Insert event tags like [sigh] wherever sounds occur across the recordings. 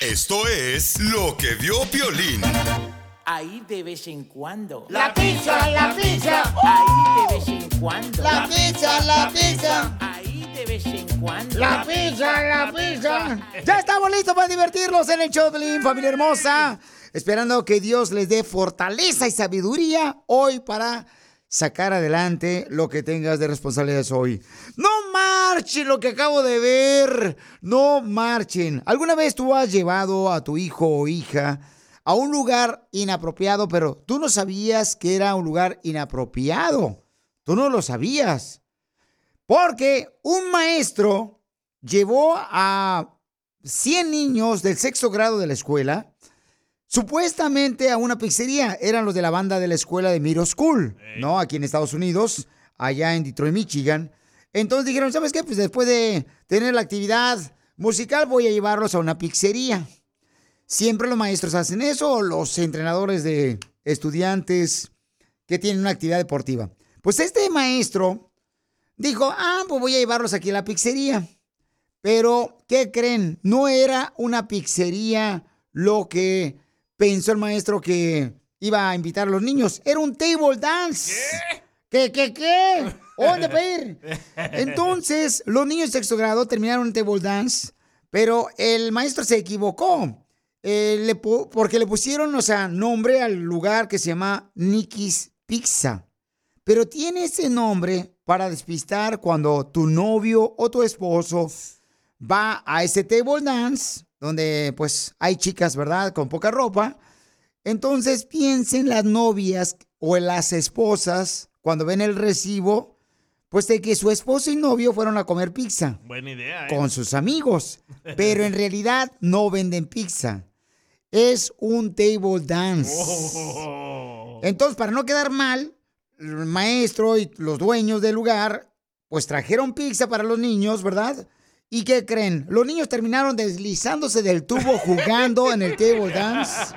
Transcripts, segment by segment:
Esto es lo que vio Piolín. Ahí de vez en cuando. La pizza, la pizza. Ahí de vez en cuando. La pizza, la pizza. Ahí de vez en cuando. La pizza, la pizza. Ya estamos listos para divertirnos en el show de Piolín, familia hermosa. Esperando que Dios les dé fortaleza y sabiduría hoy para sacar adelante lo que tengas de responsabilidades hoy. No marchen lo que acabo de ver. No marchen. ¿Alguna vez tú has llevado a tu hijo o hija a un lugar inapropiado, pero tú no sabías que era un lugar inapropiado? Tú no lo sabías. Porque un maestro llevó a 100 niños del sexto grado de la escuela supuestamente a una pizzería. Eran los de la banda de la escuela de Miro School, ¿no? Aquí en Estados Unidos, allá en Detroit, Michigan. Entonces dijeron, ¿sabes qué? Pues después de tener la actividad musical voy a llevarlos a una pizzería. Siempre los maestros hacen eso, o los entrenadores de estudiantes que tienen una actividad deportiva. Pues este maestro dijo, ah, pues voy a llevarlos aquí a la pizzería. Pero, ¿qué creen? No era una pizzería lo que pensó el maestro que iba a invitar a los niños. Era un table dance. ¿Qué? ¿Qué, qué? ¿Dónde pedir? Entonces, los niños de sexto grado terminaron el table dance, pero el maestro se equivocó. Eh, porque le pusieron, o sea, nombre al lugar que se llama Nikki's Pizza. Pero tiene ese nombre para despistar cuando tu novio o tu esposo va a ese table dance, donde pues hay chicas, ¿verdad? Con poca ropa. Entonces piensen las novias o las esposas cuando ven el recibo, pues de que su esposo y novio fueron a comer pizza Buena idea, ¿eh? con sus amigos, [laughs] pero en realidad no venden pizza. Es un table dance. Oh. Entonces, para no quedar mal, el maestro y los dueños del lugar, pues trajeron pizza para los niños, ¿verdad? ¿Y qué creen? Los niños terminaron deslizándose del tubo jugando en el table dance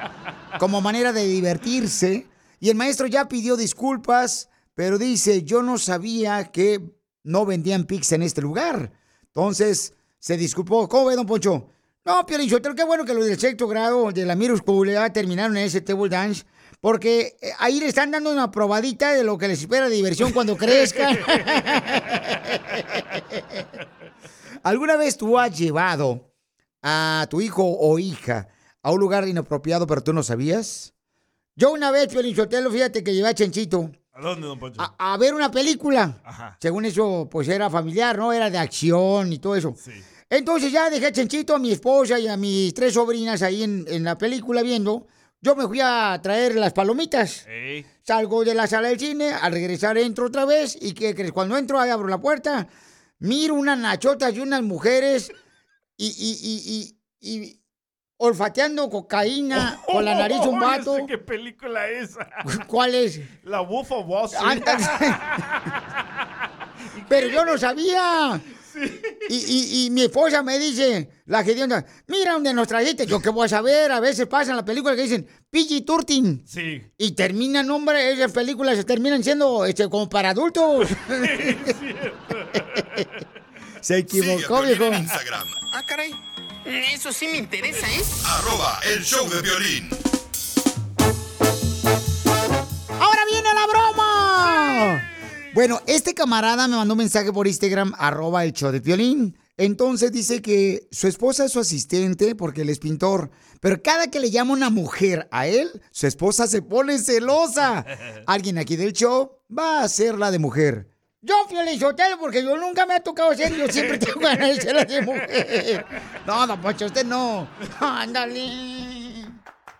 como manera de divertirse. Y el maestro ya pidió disculpas, pero dice, yo no sabía que no vendían pizza en este lugar. Entonces, se disculpó. ¿Cómo ve, don Poncho? No, Piolín Sotelo, qué bueno que los del sexto grado de la School ya terminaron en ese table dance, porque eh, ahí le están dando una probadita de lo que les espera de diversión cuando crezcan. [laughs] ¿Alguna vez tú has llevado a tu hijo o hija a un lugar inapropiado, pero tú no sabías? Yo una vez, Sotelo, fíjate que llevé a Chenchito ¿A dónde, don Poncho? a, a ver una película. Ajá. Según eso, pues era familiar, ¿no? Era de acción y todo eso. Entonces ya dejé a Chenchito, a mi esposa y a mis tres sobrinas ahí en, en la película viendo. Yo me fui a traer las palomitas. Ey. Salgo de la sala del cine, al regresar entro otra vez y ¿qué crees? Cuando entro, ahí abro la puerta, miro unas nachotas y unas mujeres y, y, y, y, olfateando cocaína [laughs] con la nariz un vato. sé ¿Qué película es? [laughs] ¿Cuál es? La Wolf of Wall Street. [laughs] Pero yo no sabía. Y, y- y mi esposa me dice, la hedionda, mira dónde nos trajiste. Yo qué voy a saber, a veces pasa en la película que dicen PG Turtin. Sí. Y terminan, hombre, esas películas se terminan siendo este, como para adultos. [laughs] se equivocó, viejo. Instagram, Ah, caray. Eso sí me interesa, ¿eh? arroba el show de violín. ¡Ahora viene la broma! Bueno, este camarada me mandó un mensaje por Instagram, arroba el show de Piolín. Entonces dice que su esposa es su asistente porque él es pintor. Pero cada que le llama una mujer a él, su esposa se pone celosa. [laughs] Alguien aquí del show va a ser la de mujer. Yo, Fiolizotelo, porque yo nunca me ha tocado ser, yo siempre tengo ganas de ser la de mujer. [laughs] No, don Poncho, usted no. Ándale.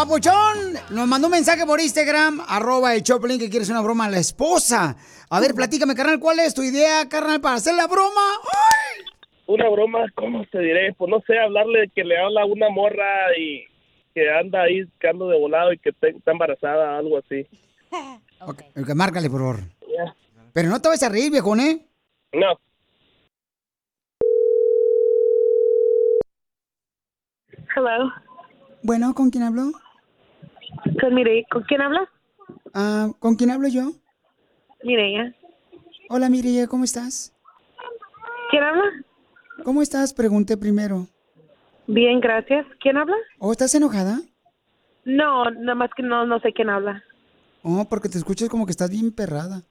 Papuchón nos mandó un mensaje por Instagram, arroba el Choplin, que quieres una broma a la esposa. A ver, platícame, carnal, ¿cuál es tu idea, carnal, para hacer la broma? Una broma, ¿cómo te diré? Pues no sé, hablarle de que le habla a una morra y que anda ahí, que ando de volado y que te- está embarazada, algo así. [laughs] Ok, ok, márcale, por favor. Ya. Pero no te vas a reír, viejón, ¿eh? No. Hello. Bueno, ¿con quién hablo? Con Mireya. ¿Con quién habla? Ah, ¿Con quién hablo yo? Mireya. Hola, Mireya, ¿cómo estás? ¿Quién habla? ¿Cómo estás? Pregunté primero. Bien, gracias. ¿Quién habla? ¿O estás enojada? No, nada más que no, no sé quién habla. Oh, porque te escuchas como que estás bien perrada.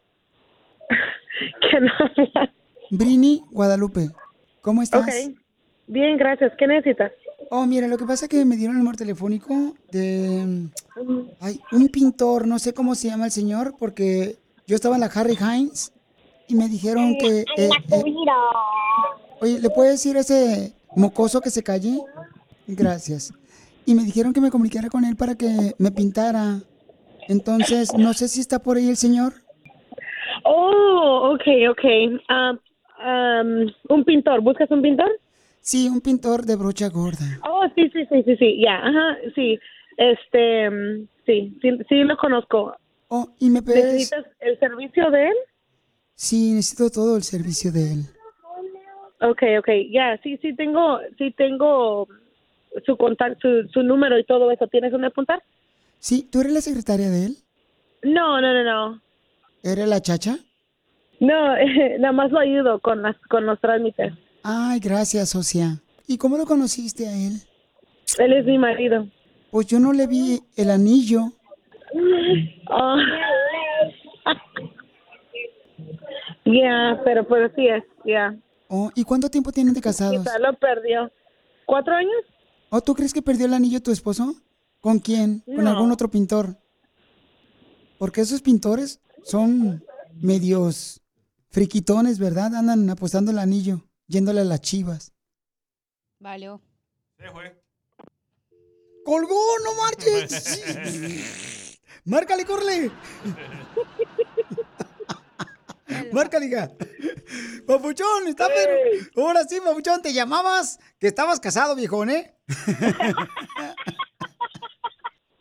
[laughs] ¿Quién habla? Brini Guadalupe, ¿cómo estás? Ok. Bien, gracias. ¿Qué necesitas? Oh, mira, lo que pasa es que me dieron el número telefónico de... Ay, un pintor, no sé cómo se llama el señor, porque yo estaba en la Harry Hines y me dijeron que... eh, eh, oye, ¿le puedes decir a ese mocoso que se calle? Gracias. Y me dijeron que me comunicara con él para que me pintara. Entonces, no sé si está por ahí el señor. Oh, okay, okay. Um, um, un pintor. ¿Buscas un pintor? Sí, un pintor de brocha gorda. Oh, sí, sí, sí, sí, sí. Ya, ajá, sí. Este, mm, sí, sí, sí lo conozco. Oh, ¿y me puedes...? ¿Necesitas el servicio de él? Sí, necesito todo el servicio de él. Okay, okay, ya, sí, sí tengo, sí tengo su contacto, su, su número y todo eso. ¿Tienes dónde apuntar? Sí, ¿tú eres la secretaria de él? No, no, no, no. ¿Eres la chacha? No, [laughs] nada más lo ayudo con las, con los trámites. Ay, gracias, socia. ¿Y cómo lo conociste a él? Él es mi marido. Pues yo no le vi el anillo. Oh. [laughs] Ya, pero pues sí es, ya. Oh, ¿y cuánto tiempo tienen de casados? Quizá lo perdió. ¿Cuatro años? ¿O tú crees que perdió el anillo tu esposo? ¿Con quién? ¿Con No. algún otro pintor? Porque esos pintores son medios friquitones, ¿verdad? Andan apostando el anillo, yéndole a las chivas. Valió. ¡Colgó! ¡No marches! [laughs] ¡Márcale, corre! Márcale, hija. Papuchón, está pero. Ahora sí, Papuchón, te llamabas que estabas casado, viejón, ¿eh? [laughs]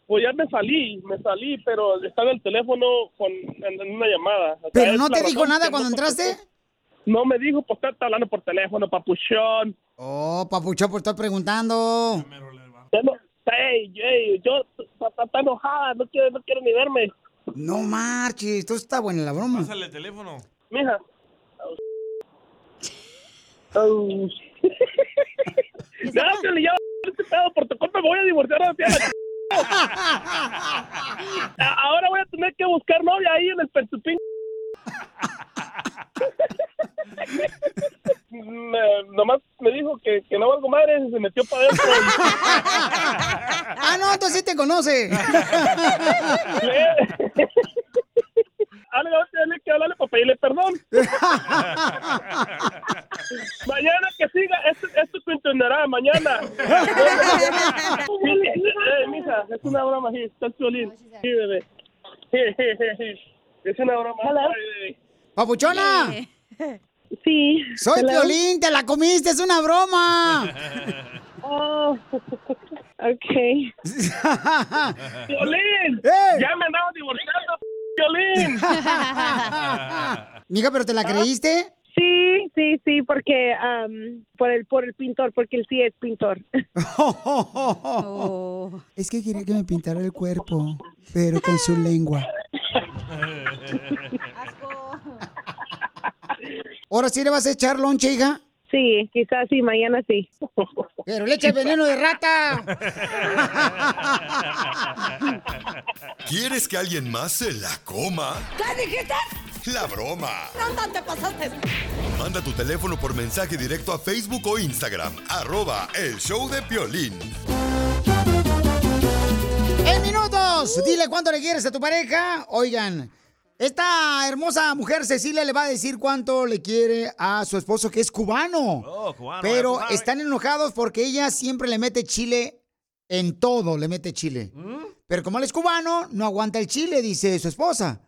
Pues ya me salí, me salí, pero estaba el teléfono con, en, en una llamada. O sea, ¿Pero no te dijo nada cuando entraste? No me dijo, pues está hablando por teléfono, papuchón. Oh, Papuchón, por estar preguntando. Ya no- Ey, ey, yo, está, está enojada, no quiere, no quiere ni verme. No marches, esto está buena la broma. Pásale el teléfono. Mija. [laughs] Au. [laughs] Ya, que ya, este pedo, por tu culpa me voy a divorciar [laughs] a Ahora voy a tener que buscar novia ahí en el Pensupín. Me- nomás me dijo que, que no valgo madre y se metió para adentro. Ah, no, entonces sí te conoce. Ahora voy a tener que hablarle para pedirle perdón. mañana que siga, esto, esto continuará mañana. Eh, mija, es una broma, sí, está el violín. Sí, bebé. Es una broma. ¡Papuchona! Sí. Soy Hello. Piolín, te la comiste, es una broma. [laughs] Oh, [laughs] ok. ¡Violín! [laughs] ¡Eh! Ya me andaba divorciando. Piolín. Mija, ¿pero te la creíste? Sí, sí, sí, porque am, por el por el pintor, porque él sí es pintor. Es que quería que me pintara el cuerpo, pero con su lengua. ¿Ahora sí le vas a echar lonche, hija? Sí, quizás sí, mañana sí. Pero le echa veneno de rata. ¿Quieres que alguien más se la coma? ¿Qué dijiste? La broma. No, no te pasaste. Manda tu teléfono por mensaje directo a Facebook o Instagram. Arroba el show de Piolín. ¡En minutos! Dile cuánto le quieres a tu pareja. Oigan, esta hermosa mujer Cecilia le va a decir cuánto le quiere a su esposo que es cubano. Oh, cubano, Pero sabes. están enojados porque ella siempre le mete chile en todo, le mete chile. ¿Mm? Pero como él es cubano, no aguanta el chile, dice su esposa.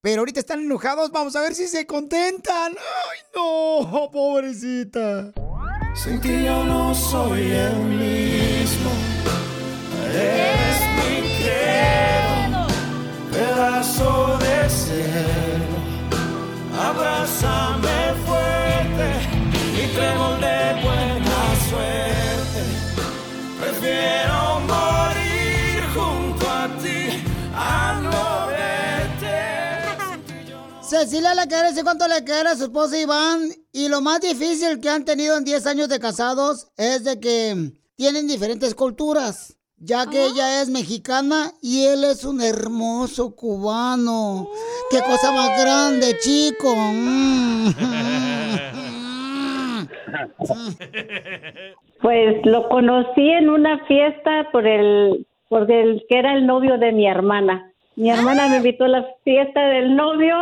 Pero ahorita están enojados, vamos a ver si se contentan. ¡Ay, no! Pobrecita. Sin ti yo no soy el mismo. Eres mi pedazo de cielo. Abrázame fuerte y trébol de buena suerte. Prefiero morir junto a ti a no verte. Cecilia le quiere decir cuánto le quiere a su esposo Iván. Y lo más difícil que han tenido en 10 años de casados es de que tienen diferentes culturas. Ya que ella es mexicana y él es un hermoso cubano. ¡Qué cosa más grande, chico! Mm. [laughs] Pues lo conocí en una fiesta por el, por el que era el novio de mi hermana. Mi hermana me invitó a la fiesta del novio,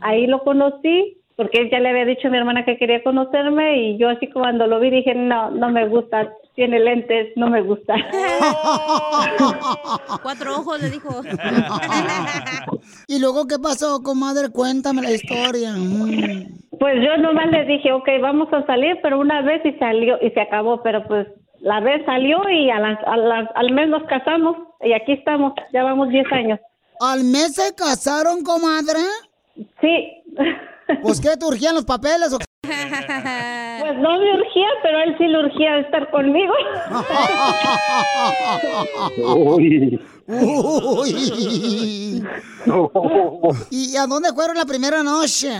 ahí lo conocí, porque él ya le había dicho a mi hermana que quería conocerme y yo así cuando lo vi dije, no, no me gusta, tiene lentes, no me gusta. [laughs] Cuatro ojos le dijo. [laughs] ¿Y luego qué pasó, comadre? Cuéntame la historia. Mm. Pues yo nomás le dije, ok, vamos a salir, pero una vez y salió y se acabó, pero pues la vez salió y a las- a las- al mes nos casamos y aquí estamos, ya vamos 10 años. ¿Al mes se casaron, comadre? Sí. ¿Pues qué, te urgían los papeles o qué? Pues no me urgía, pero él sí le urgía estar conmigo. Uy. Uy. ¿Y a dónde fueron la primera noche?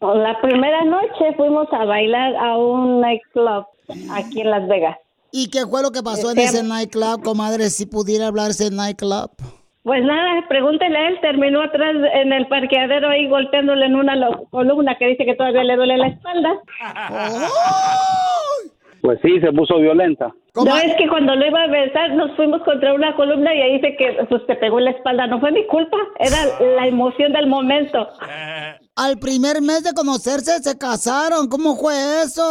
La primera noche fuimos a bailar a un nightclub aquí en Las Vegas. ¿Y qué fue lo que pasó en Este- ese nightclub, comadre? Si pudiera hablarse en nightclub. Pues nada, pregúntele a él, terminó atrás en el parqueadero ahí golpeándole en una columna que dice que todavía le duele la espalda. Pues sí, se puso violenta. No, es que cuando lo iba a besar nos fuimos contra una columna y ahí dice que pues te pegó en la espalda. No fue mi culpa, era la emoción del momento. [laughs] Al primer mes de conocerse se casaron. ¿Cómo fue eso?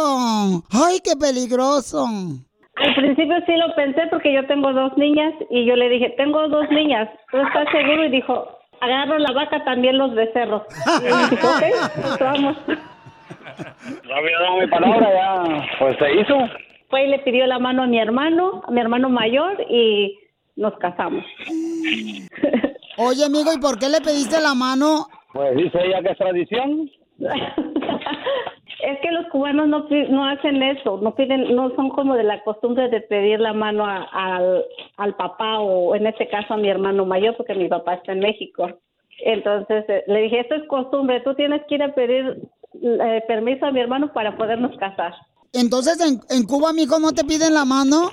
¡Ay, qué peligroso! Al principio sí lo pensé porque yo tengo dos niñas y yo le dije, tengo dos niñas, ¿tú estás seguro? Y dijo, agarro la vaca, también los becerros. Y yo dije, ok, pues vamos. No había dado mi palabra, ya, pues se hizo. Fue y le pidió la mano a mi hermano, a mi hermano mayor y nos casamos. Oye, amigo, ¿y por qué le pediste la mano? Pues dice ella que es tradición. [laughs] Es que los cubanos no, no hacen eso, no piden, no son como de la costumbre de pedir la mano a- al, al papá o en este caso a mi hermano mayor porque mi papá está en México. Entonces eh, le dije, esto es costumbre, tú tienes que ir a pedir eh, permiso a mi hermano para podernos casar. Entonces, en, en Cuba, amigo, ¿no te piden la mano?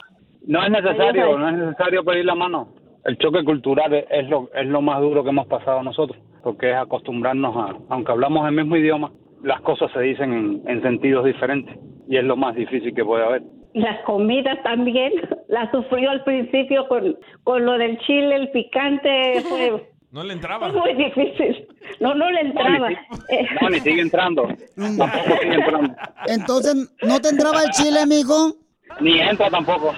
No es necesario, no es necesario pedir la mano. El choque cultural es- es lo, es lo más duro que hemos pasado nosotros, porque es acostumbrarnos a, aunque hablamos el mismo idioma, las cosas se dicen en, en sentidos diferentes y es lo más difícil que puede haber. Las comidas también, [laughs] la sufrió al principio con, con lo del chile, el picante, fue, [laughs] No le entraba. fue muy difícil. No, no le entraba. No, ni sigue entrando. Tampoco sigue entrando. Entonces, ¿no te entraba el chile, amigo? Ni entra tampoco. [laughs]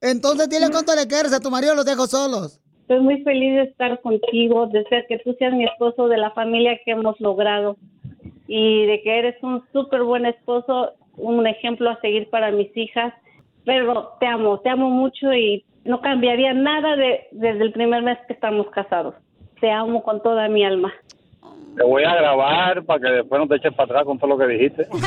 Entonces, dile cuánto le quieres a tu marido, los dejo solos. Estoy muy feliz de estar contigo, de ser que tú seas mi esposo, de la familia que hemos logrado y de que eres un súper buen esposo, un ejemplo a seguir para mis hijas. Pero te amo, te amo mucho y no cambiaría nada de, desde el primer mes que estamos casados. Te amo con toda mi alma. Te voy a grabar para que después no te eches para atrás con todo lo que dijiste. [laughs]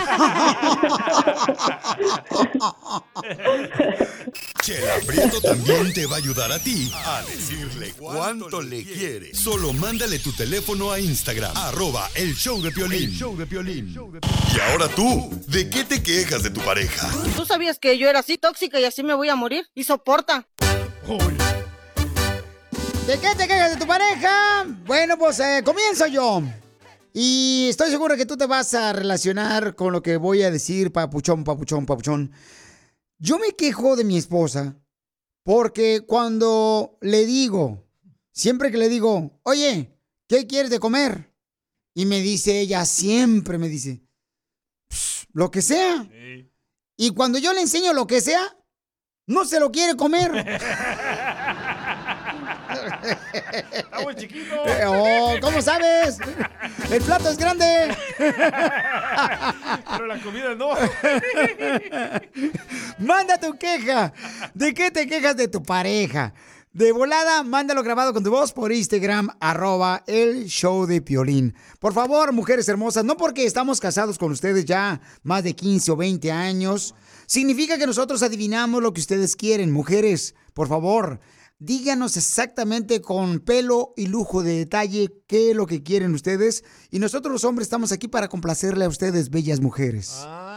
Chela Prieto también te va a ayudar a ti a decirle cuánto le quiere. Solo mándale tu teléfono a Instagram, arroba el show de Piolín. El show de Y ahora tú, ¿de qué te quejas de tu pareja? ¿Tú sabías que yo era así tóxica y así me voy a morir? Y soporta. ¿De qué te quejas de tu pareja? Bueno, pues eh, comienzo yo. Y estoy seguro que tú te vas a relacionar con lo que voy a decir, papuchón, papuchón, papuchón. Yo me quejo de mi esposa porque cuando le digo, siempre que le digo, oye, ¿qué quieres de comer? Y me dice ella, siempre me dice, "Pss, lo que sea. Y cuando yo le enseño lo que sea, no se lo quiere comer. [laughs] Está muy chiquito. Eh, oh, ¿Cómo sabes? El plato es grande. Pero la comida no. Manda tu queja. ¿De qué te quejas de tu pareja? De volada, mándalo grabado con tu voz por Instagram, arroba el show de Piolín. Por favor, mujeres hermosas, no porque estamos casados con ustedes ya más de 15 o 20 años, significa que nosotros adivinamos lo que ustedes quieren. Mujeres, por favor, díganos exactamente con pelo y lujo de detalle qué es lo que quieren ustedes. Y nosotros los hombres estamos aquí para complacerle a ustedes, bellas mujeres. Piolín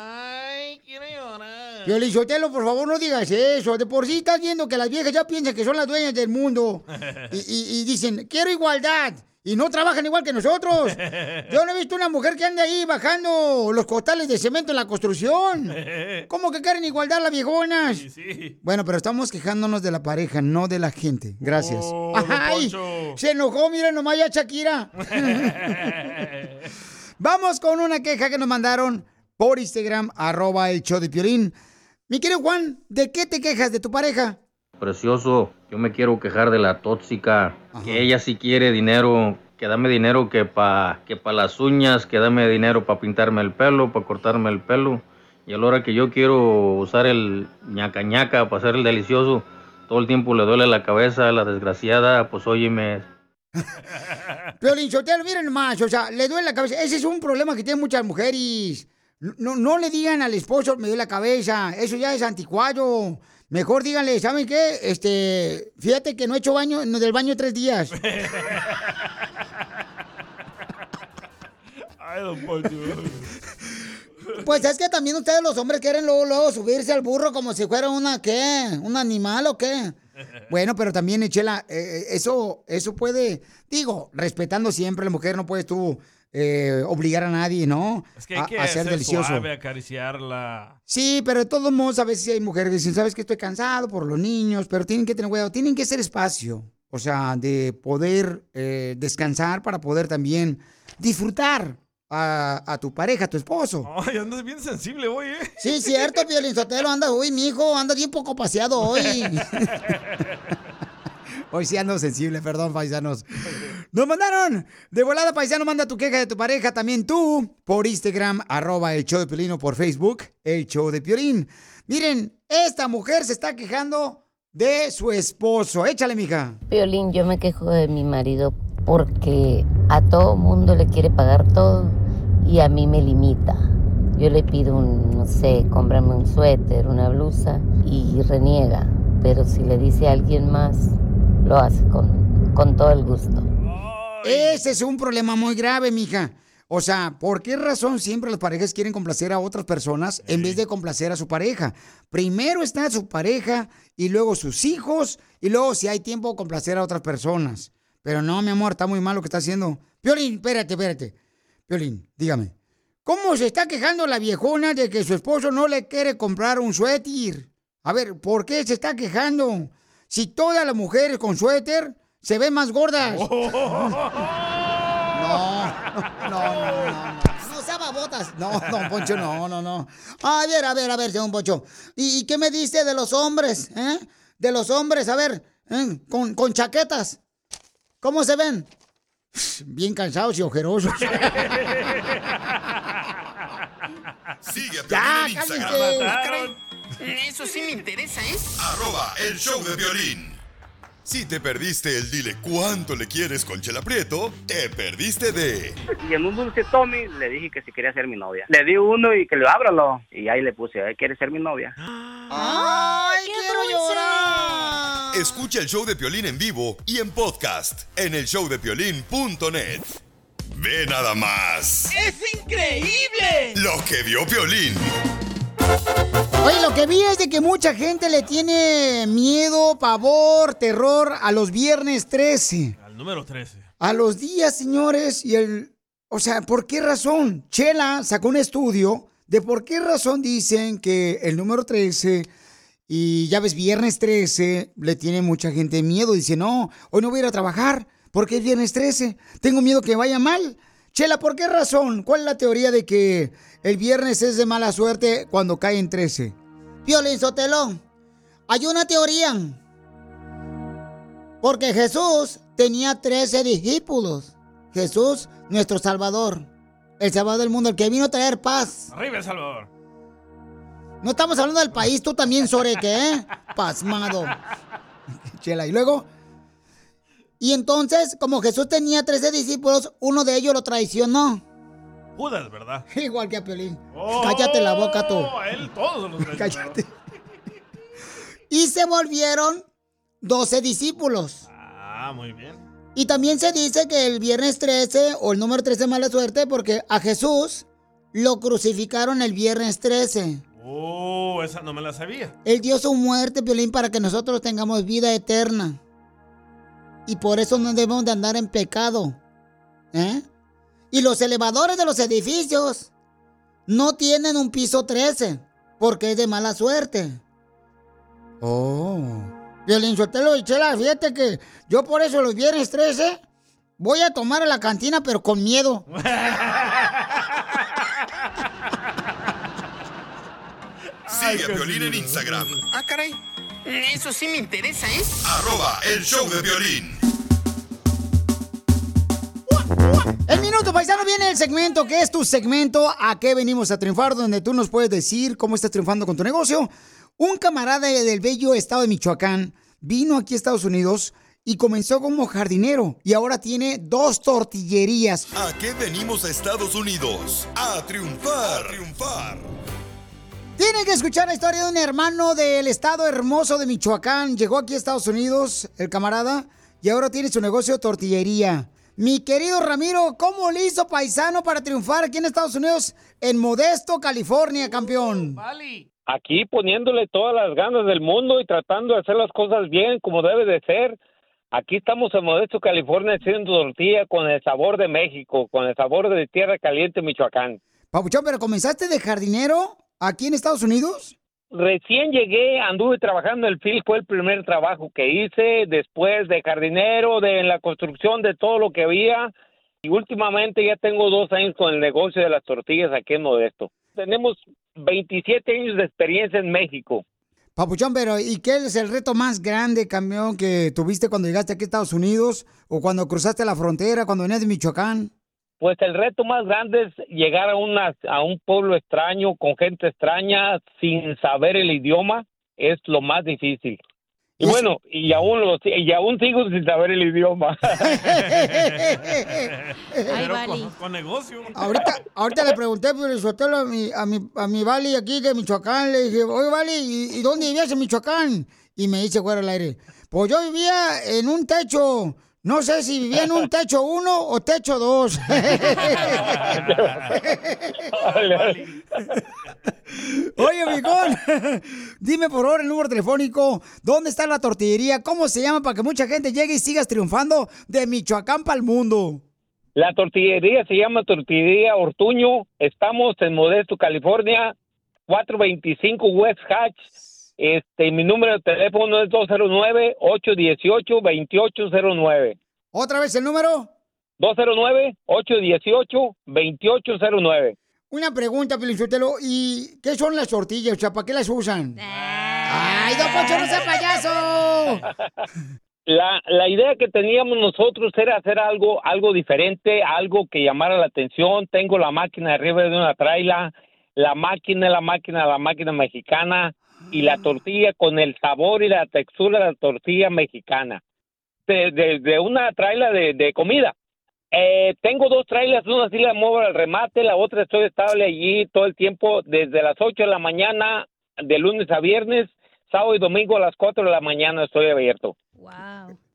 Sotelo, por favor, no digas eso. De por sí estás viendo que las viejas ya piensan que son las dueñas del mundo. [laughs] Y, y- y dicen, quiero igualdad. Y no trabajan igual que nosotros. Yo no he visto una mujer que ande ahí bajando los costales de cemento en la construcción. [laughs] ¿Cómo que quieren igualdad las viejonas? Bueno, pero estamos quejándonos de la pareja, no de la gente. Gracias. Oh, ¡Ay! Se enojó, miren nomás ya Shakira. [laughs] Vamos con una queja que nos mandaron por Instagram, arroba el show de Piolín. Mi querido Juan, ¿de qué te quejas de tu pareja? Precioso, yo me quiero quejar de la tóxica, que ella sí quiere dinero, que dame dinero que pa, que pa las uñas, que dame dinero para pintarme el pelo, para cortarme el pelo. Y a la hora que yo quiero usar el ñaca ñaca para hacer el delicioso, todo el tiempo le duele la cabeza, la desgraciada, pues óyeme, [laughs] Piolín Sotelo, miren nomás, o sea, le duele la cabeza. Ese es un problema que tienen muchas mujeres. No, no le digan al esposo, me duele la cabeza. Eso ya es anticuado. Mejor díganle, ¿saben qué? Este, fíjate que no he hecho baño, no, del baño tres días. [laughs] Ay, don. Pues es que también ustedes los hombres quieren luego, luego subirse al burro como si fuera una, ¿qué? ¿Un animal o qué? Bueno, pero también, Echela, eh, eso, eso puede, digo, respetando siempre a la mujer, no puedes tú eh, obligar a nadie, ¿no? Es que hay A- que a ser ser delicioso. suave, acariciarla. Sí, pero de todos modos, a veces hay mujeres que dicen, sabes que estoy cansado por los niños, pero tienen que tener cuidado, tienen que ser espacio, o sea, de poder eh, descansar para poder también disfrutar a, a tu pareja, a tu esposo. Ay, andas bien sensible hoy, ¿eh? Sí, cierto, [laughs] Piolín Sotelo, anda, uy, mi hijo, anda bien poco paseado hoy. [laughs] Hoy sí ando sensible, perdón, paisanos. Nos mandaron de volada, paisano, manda tu queja de tu pareja también tú por Instagram, arroba el show de Piolín o por Facebook, el show de Piolín. Miren, esta mujer se está quejando de su esposo. Échale, mija. Violín, yo me quejo de mi marido porque a todo mundo le quiere pagar todo y a mí me limita. Yo le pido un, no sé, cómprame un suéter, una blusa y reniega. Pero si le dice a alguien más, lo hace con, con todo el gusto. Ese es un problema muy grave, mija. O sea, ¿por qué razón siempre las parejas quieren complacer a otras personas en vez de complacer a su pareja? Primero está su pareja y luego sus hijos y luego si hay tiempo complacer a otras personas. Pero no, mi amor, está muy mal lo que está haciendo. Piolín, espérate, espérate. Piolín, dígame. ¿Cómo se está quejando la viejona de que su esposo no le quiere comprar un suéter? A ver, ¿por qué se está quejando? Si todas las mujeres con suéter se ven más gordas. [laughs] No, no, no, no. No sea babotas. No, don Poncho, no, no, no. A ver, a ver, a ver, don Poncho. ¿Y, y qué me dice de los hombres, eh? De los hombres, a ver, ¿eh? con, con chaquetas. ¿Cómo se ven? Bien cansados y ojerosos. Sigue a Ya. Instagram. Eso sí me interesa, ¿eh? Arroba el show de violín. Si te perdiste el dile cuánto le quieres con Chela Prieto, te perdiste de Y en un dulce Tommy le dije que si quería ser mi novia. Le di uno y que le ábralo. Y ahí le puse, ¿eh? ¿quieres ser mi novia? ¡Ay, quiero llorar! Escucha el show de Piolín en vivo y en podcast en el showdepiolín.net. Ve nada más ¡Es increíble! lo que vio Piolín. Oye, lo que vi es de que mucha gente le tiene miedo, pavor, terror a los viernes 13. Al número 13. A los días, señores, y el... O sea, ¿por qué razón? Chela sacó un estudio de por qué razón dicen que el número 13 y ya ves, viernes 13 le tiene mucha gente miedo. Dice, no, hoy no voy a ir a trabajar porque es viernes 13. Tengo miedo que vaya mal. Chela, ¿por qué razón? ¿Cuál es la teoría de que el viernes es de mala suerte cuando cae en 13? Violín Sotelo, hay una teoría. Porque Jesús tenía 13 discípulos. Jesús, nuestro Salvador. El Salvador del mundo, el que vino a traer paz. Arriba, El Salvador. No estamos hablando del país, tú también, Soreque, ¿eh? Pasmado. [laughs] Chela, y luego. Y entonces, como Jesús tenía 13 discípulos, uno de ellos lo traicionó. Judas, ¿verdad? [laughs] Igual que a Piolín. Cállate la boca tú. Oh, a él todos los [laughs] Cállate. Y se volvieron 12 discípulos. Ah, muy bien. Y también se dice que el viernes 13 o el número 13 es mala suerte porque a Jesús lo crucificaron el viernes 13. Oh, esa no me la sabía. Él dio su muerte, Piolín, para que nosotros tengamos vida eterna. Y por eso no debemos de andar en pecado. ¿Eh? Y los elevadores de los edificios no tienen un piso 13 porque es de mala suerte. Oh. Violín Sotelo y Chela, fíjate que yo por eso los viernes 13 voy a tomar a la cantina pero con miedo. [laughs] Sigue a Piolín en Instagram. Ah, caray. Eso sí me interesa, ¿eh? Arroba el show de violín. El minuto paisano viene el segmento, que es tu segmento, a qué venimos a triunfar, donde tú nos puedes decir cómo estás triunfando con tu negocio. Un camarada del bello estado de Michoacán vino aquí a Estados Unidos y comenzó como jardinero y ahora tiene dos tortillerías. ¿A qué venimos a Estados Unidos? A triunfar. A triunfar. Tienen que escuchar la historia de un hermano del estado hermoso de Michoacán. Llegó aquí a Estados Unidos, el camarada, y ahora tiene su negocio de tortillería. Mi querido Ramiro, ¿cómo le hizo paisano para triunfar aquí en Estados Unidos, en Modesto, California, campeón? Aquí poniéndole todas las ganas del mundo y tratando de hacer las cosas bien como debe de ser. Aquí estamos en Modesto, California, haciendo tortilla con el sabor de México, con el sabor de tierra caliente, Michoacán. Papuchón, ¿pero comenzaste de jardinero aquí en Estados Unidos? Recién llegué, anduve trabajando en el field, fue el primer trabajo que hice, después de jardinero, de en la construcción de todo lo que había, y últimamente ya tengo dos años con el negocio de las tortillas aquí en Modesto. Tenemos 27 años de experiencia en México. Papuchón, pero ¿y qué es el reto más grande, campeón, que tuviste cuando llegaste aquí a Estados Unidos o cuando cruzaste la frontera, cuando venías de Michoacán? Pues el reto más grande es llegar a, una, a un pueblo extraño, con gente extraña, sin saber el idioma, es lo más difícil. Y bueno, y aún, lo, y aún sigo sin saber el idioma. [laughs] Pero con, con negocio. Ahorita, ahorita le pregunté por el sotelo a mi, a mi, a mi Vali aquí de Michoacán. Le dije, oye, Vali, ¿y, y dónde vivías en Michoacán? Y me dice, fuera al aire, pues yo vivía en un techo. No sé si vivía en un techo uno o techo dos. [laughs] Oye, Micón, dime por favor el número telefónico, ¿dónde está la tortillería? ¿Cómo se llama para que mucha gente llegue y sigas triunfando de Michoacán para el mundo? La tortillería se llama Tortillería Ortuño. Estamos en Modesto, California, 425 West Hatch. Este, mi número de teléfono es 209-818-2809. ¿Otra vez el número? 209-818-2809. Una pregunta, Pelichotelo, ¿y qué son las tortillas? O sea, ¿para qué las usan? ¡Ay, don Poncho, no sea payaso! [laughs] La, la idea que teníamos nosotros era hacer algo, algo diferente, algo que llamara la atención. Tengo la máquina arriba de una traila, la máquina, la máquina, la máquina mexicana. Y la tortilla con el sabor y la textura de la tortilla mexicana. De, de- de una traila de, de comida. Eh, tengo dos trailers, una sí la muevo al remate, la otra estoy estable allí todo el tiempo, desde las 8 de la mañana, de lunes a viernes, sábado y domingo a las 4 de la mañana estoy abierto.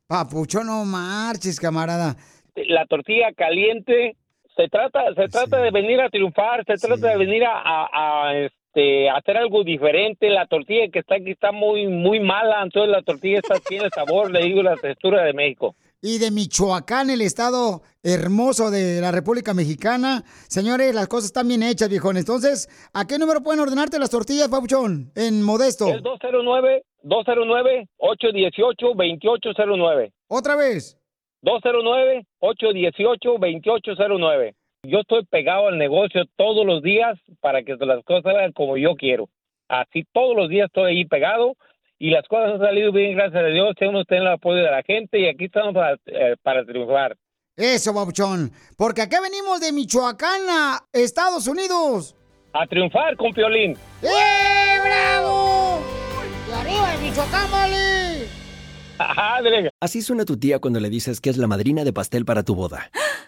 Papucho, no marches, camarada. La tortilla caliente, se trata, se trata de venir a triunfar, se trata de venir a, a- a, este, hacer algo diferente. La tortilla que está aquí está muy, muy mala, entonces la tortilla está, [laughs] tiene sabor, le digo, la textura de México. Y de Michoacán, el estado hermoso de la República Mexicana. Señores, las cosas están bien hechas, viejón. Entonces, ¿a qué número pueden ordenarte las tortillas, Papuchón? En Modesto. Es 209 209 818 2809. Otra vez. 209 818 2809. Yo estoy pegado al negocio todos los días para que las cosas salgan como yo quiero. Así todos los días estoy ahí pegado y las cosas han salido bien, gracias a Dios. Tenemos el apoyo de la gente y aquí estamos para, eh, para triunfar. Eso, Papuchón. Porque acá venimos de Michoacán a Estados Unidos. A triunfar con Piolín. ¡Eh, bravo! ¡Y arriba de Michoacán, vale! Así suena tu tía cuando le dices que es la madrina de pastel para tu boda. [laughs]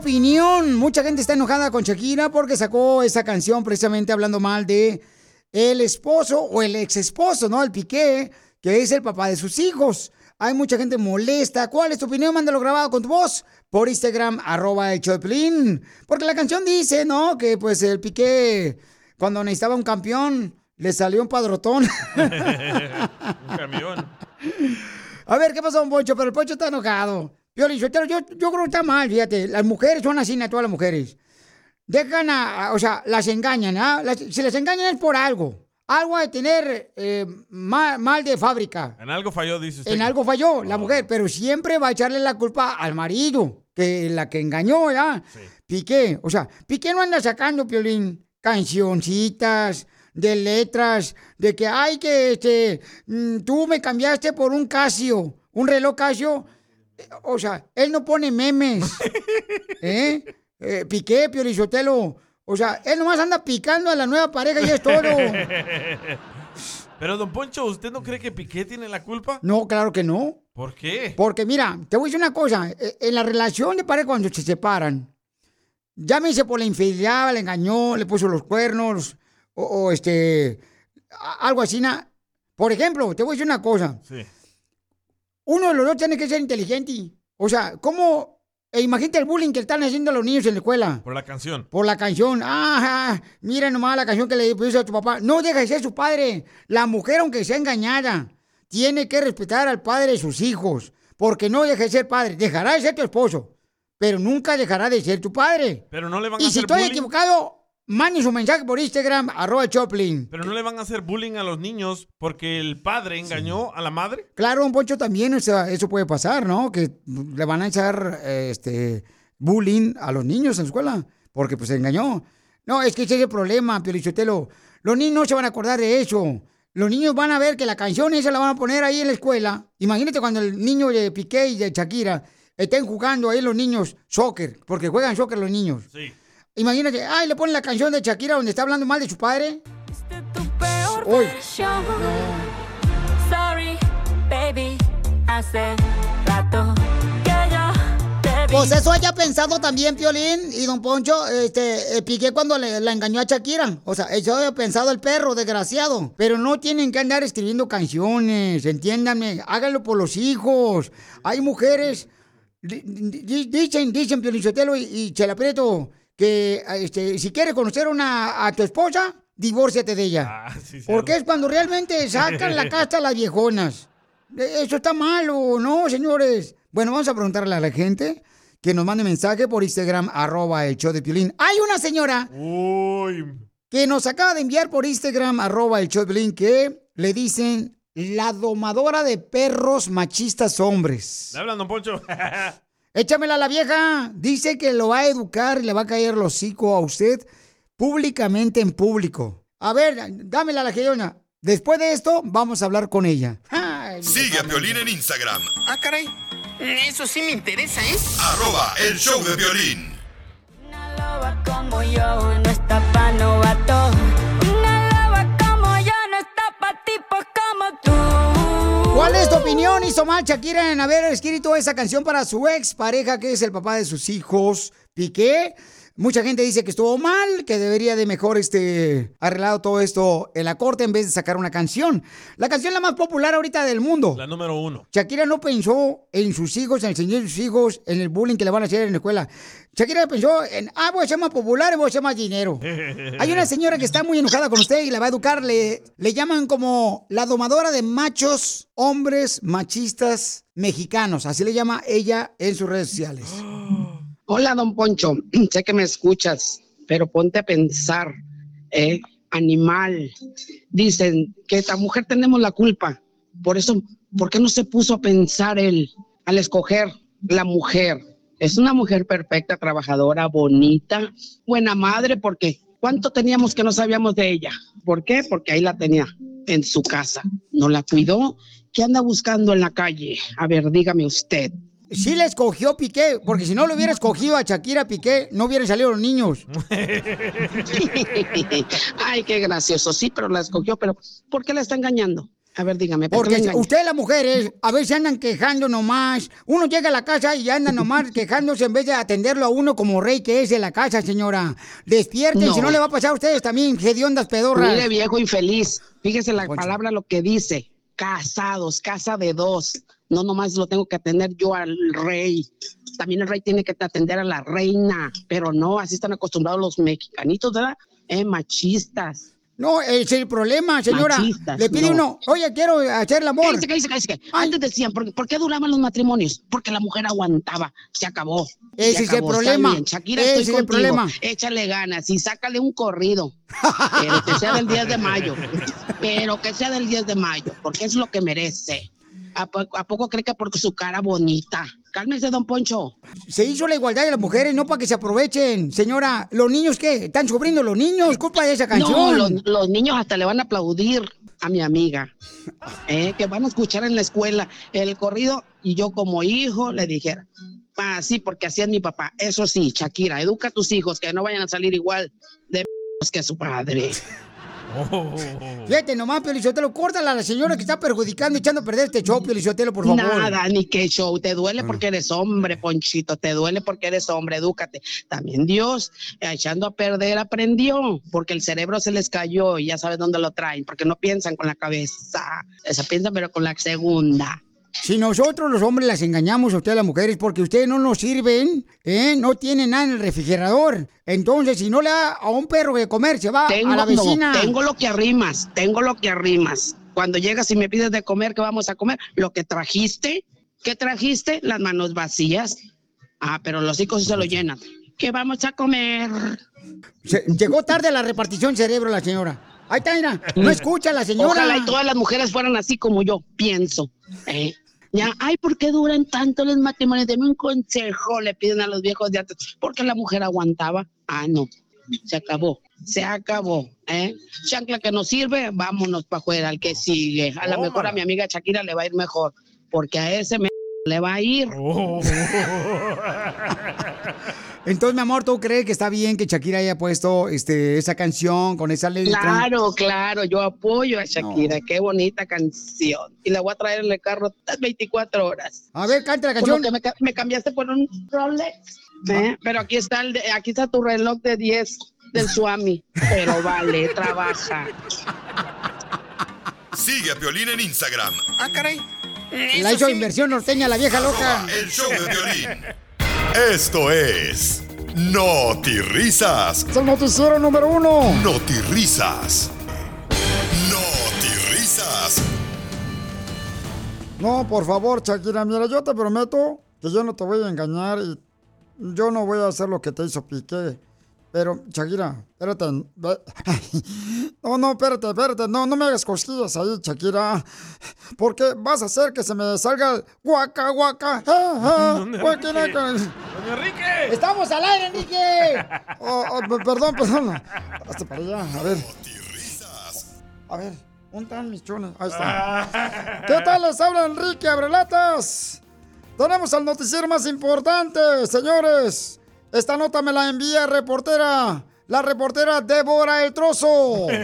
Opinión? Mucha gente está enojada con Shakira porque sacó esa canción precisamente hablando mal de el esposo o el ex esposo, ¿no? El Piqué, que es el papá de sus hijos. Hay mucha gente molesta. ¿Cuál es tu opinión? Mándalo grabado con tu voz por Instagram, arroba el Choplin. Porque la canción dice, ¿no? Que pues el Piqué, cuando necesitaba un campeón, le salió un padrotón. [laughs] Un camión. A ver, ¿qué pasó, don Poncho? Pero el Poncho está enojado. Piolín, Sotelo, yo, yo creo que está mal, fíjate. Las mujeres son así, ¿no? todas las mujeres. Dejan a, a- o sea, las engañan, ¿ah? Las- si las engañan es por algo. Algo de tener eh, mal, mal de fábrica. En algo falló, dice usted. En algo falló la mujer, pero siempre va a echarle la culpa al marido, que la que engañó, ¿ya? Piqué, o sea, Piqué no anda sacando, Piolín, cancioncitas de letras, de que, ay, que este, mm, tú me cambiaste por un Casio, un reloj Casio. O sea, él no pone memes, [laughs] ¿eh? Eh, Piqué, Piolizotelo. O sea, él nomás anda picando a la nueva pareja y es todo. [laughs] Pero, don Poncho, ¿usted no cree que Piqué tiene la culpa? No, claro que no. ¿Por qué? Porque mira, te voy a decir una cosa, eh, en la relación de pareja cuando se separan, llámese por la infidelidad, le engañó, le puso los cuernos, o, o, este, algo así, na- por ejemplo, te voy a decir una cosa, Sí. Uno de los dos tiene que ser inteligente, o sea, ¿cómo, e imagínate el bullying que están haciendo los niños en la escuela? Por la canción. Por la canción. Ajá, mira nomás la canción que le puso a tu papá. No deja de ser su padre. La mujer, aunque sea engañada, tiene que respetar al padre de sus hijos. Porque no deja de ser padre. Dejará de ser tu esposo. Pero nunca dejará de ser tu padre. Pero no le van a Y si hacer estoy bullying. equivocado, mande su mensaje por Instagram, arroba Choplin. Pero no le van a hacer bullying a los niños porque el padre engañó a la madre. Claro, un Poncho también, o sea, eso puede pasar, ¿no? Que le van a echar este bullying a los niños en la escuela, porque pues se engañó. No, es que ese es el problema, Piolichotelo. Los niños no se van a acordar de eso. Los niños van a ver que la canción esa la van a poner ahí en la escuela. Imagínate cuando el niño de Piqué y de Shakira estén jugando ahí los niños soccer, porque juegan soccer los niños. Sí. Imagínate, ay, le ponen la canción de Shakira donde está hablando mal de su padre. Peor Uy. versión. Sorry, baby, hace rato que yo te Pues eso haya pensado también Piolín y Don Poncho, este, eh, Piqué cuando le, la engañó a Shakira. O sea, eso haya pensado el perro, desgraciado. Pero no tienen que andar escribiendo canciones, entiéndanme. Háganlo por los hijos. Hay mujeres, di- di- dicen, dicen Piolín Sotelo y, y Chela Prieto, que este, si quieres conocer una, a tu esposa, divórciate de ella. Porque es cuando realmente sacan la casta a las viejonas. Eh, Eso está malo, ¿no, señores? Bueno, vamos a preguntarle a la gente que nos mande mensaje por Instagram, arroba el show de Piolín. Hay una señora que nos acaba de enviar por Instagram, arroba el show de Piolín, que le dicen la domadora de perros machistas hombres. ¿Le hablan, don Poncho? [laughs] Échamela a la vieja. Dice que lo va a educar y le va a caer el hocico a usted públicamente en público. A ver, dámela a la geyona. Después de esto, vamos a hablar con ella. Sigue a Piolín en Instagram, Ah, caray. Eso sí me interesa, ¿eh? arroba el show de violín. loba como yo no está pa' novato. ¿Hizo mal Shakira en haber escrito esa canción para su ex pareja, que es el papá de sus hijos, Piqué? Mucha gente dice que estuvo mal, que debería de mejor este arreglado todo esto en la corte en vez de sacar una canción. La canción la más popular ahorita del mundo. La número uno. Shakira no pensó en sus hijos, en enseñar a sus hijos, en el bullying que le van a hacer en la escuela. Shakira pensó en, ah, voy a ser más popular y voy a hacer más dinero. [laughs] Hay una señora que está muy enojada con usted y la va a educar. Le, le llaman como la domadora de machos, hombres machistas mexicanos. Así le llama ella en sus redes sociales. [gasps] [gasps] Hola, don Poncho. [clears throat] Sé que me escuchas, pero ponte a pensar, ¿eh? Animal. Dicen que esta mujer tenemos la culpa. Por eso, ¿por qué no se puso a pensar él al escoger la mujer? Es una mujer perfecta, trabajadora, bonita, buena madre, porque ¿cuánto teníamos que no sabíamos de ella? ¿Por qué? Porque ahí la tenía en su casa. No la cuidó. ¿Qué anda buscando en la calle? A ver, dígame usted. Sí le escogió Piqué, porque si no le hubiera escogido a Shakira Piqué, no hubieran salido los niños. [laughs] Ay, qué gracioso. Sí, pero la escogió, pero ¿por qué la está engañando? A ver, dígame. ¿por qué la Porque ustedes las mujeres a veces andan quejando nomás. Uno llega a la casa y anda nomás [laughs] quejándose en vez de atenderlo a uno como rey que es de la casa, señora. Despierten, No. si no le va a pasar a ustedes también, hediondas pedorras. Mire, viejo infeliz. Fíjese la palabra lo que dice. Casados, casa de dos. No nomás lo tengo que atender yo al rey. También el rey tiene que atender a la reina. Pero no, así están acostumbrados los mexicanitos, ¿verdad? Eh, machistas. No, es el problema, señora. Machistas, Le pide no. uno, oye, quiero hacer el amor. Cállese, cállese, cállese. Antes decían, ¿por, por qué duraban los matrimonios? Porque la mujer aguantaba. Se acabó. Ese Se es el acabó, problema. Shakira, Ese estoy es el problema. Échale ganas y sácale un corrido. Pero que sea del 10 de mayo. [laughs] Pero que sea del 10 de mayo, porque es lo que merece. ¿A, po- a poco cree que porque su cara bonita? Cálmese, don Poncho. Se hizo la igualdad de las mujeres, no para que se aprovechen. Señora, ¿los niños qué? ¿Están sufriendo los niños? Culpa de esa canción. No, los, los niños hasta le van a aplaudir a mi amiga, eh, que van a escuchar en la escuela el corrido y yo como hijo le dijera, ah, sí, porque así es mi papá. Eso sí, Shakira, educa a tus hijos que no vayan a salir igual de [laughs] que su padre. Fíjate nomás, Piolizotelo, córtala a la señora que está perjudicando, echando a perder este show, Piolizotelo, por favor. Nada, ni qué show. Te duele porque eres hombre, Ponchito. Te duele porque eres hombre. Edúcate. También Dios, echando a perder, aprendió. Porque el cerebro se les cayó y ya sabes dónde lo traen. Porque no piensan con la cabeza. Se piensan, pero con la segunda. Si nosotros los hombres las engañamos a ustedes las mujeres porque ustedes no nos sirven, ¿eh? no tienen nada en el refrigerador. Entonces, si no le da a un perro de comer, se va Tengo, a la no, vecina. tengo lo que arrimas. Tengo lo que arrimas. Cuando llegas y me pides de comer, ¿qué vamos a comer? Lo que trajiste. ¿Qué trajiste? Las manos vacías. Ah, pero los hijos se lo llenan. ¿Qué vamos a comer? Se- llegó tarde la repartición cerebro la señora. Ahí está, mira. No escucha la señora. Ojalá y todas las mujeres fueran así como yo, pienso. ¿eh? Ya, ay, ¿por qué duran tanto los matrimonios? Deme un consejo, le piden a los viejos de antes. Porque la mujer aguantaba. Ah, no. Se acabó. Se acabó. ¿eh? Chancla que nos sirve, vámonos para afuera, al que sigue. A lo mejor a mi amiga Shakira le va a ir mejor. Porque a ese me le va a ir. [laughs] Entonces, mi amor, ¿tú crees que está bien que Shakira haya puesto este, esa canción con esa letra? Claro, claro, yo apoyo a Shakira, qué bonita canción. Y la voy a traer en el carro las 24 horas. A ver, canta la canción. que me, me cambiaste por un Rolex. ¿eh? Pero aquí está, el de- aquí está tu reloj de 10 del Suami. Pero vale, [laughs] trabaja. Sigue a Piolín en Instagram, Ah, caray. La hizo inversión norteña, la vieja loca. el show de Piolín. Esto es Risas. Es el noticiero número uno. Risas. Risas. No, por favor, Shakira, mira, yo te prometo que yo no te voy a engañar y yo no voy a hacer lo que te hizo Piqué. Pero, Shakira, espérate. No, no, espérate, espérate. No, no me hagas cosquillas ahí, Shakira. Porque vas a hacer que se me salga el guaca, guaca. ah, ah, [laughs] ¿Dónde, guaquina, Enrique? ¡Estamos al aire, Enrique! Oh, oh, pe- perdón, perdón. Hasta para allá, a ver. A ver, ¿dónde están mis chones? Ahí está. ¿Qué tal les habla Enrique Abrelatas? Tenemos al noticiero más importante, señores. Esta nota me la envía reportera, la reportera Débora El Trozo. [laughs]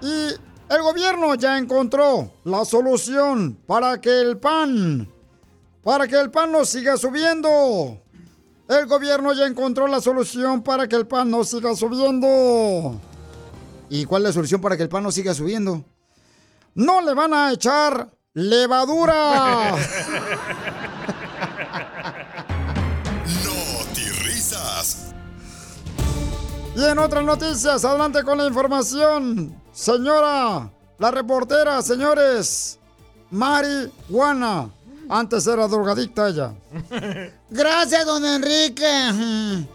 Y el gobierno ya encontró la solución para que el pan, para que el pan no siga subiendo. El gobierno ya encontró la solución para que el pan no siga subiendo. ¿Y cuál es la solución para que el pan no siga subiendo? No le van a echar levadura. [laughs] Y en otras noticias, adelante con la información. Señora, la reportera, señores, marihuana. Antes era drogadicta ella. [laughs] Gracias, don Enrique. [laughs]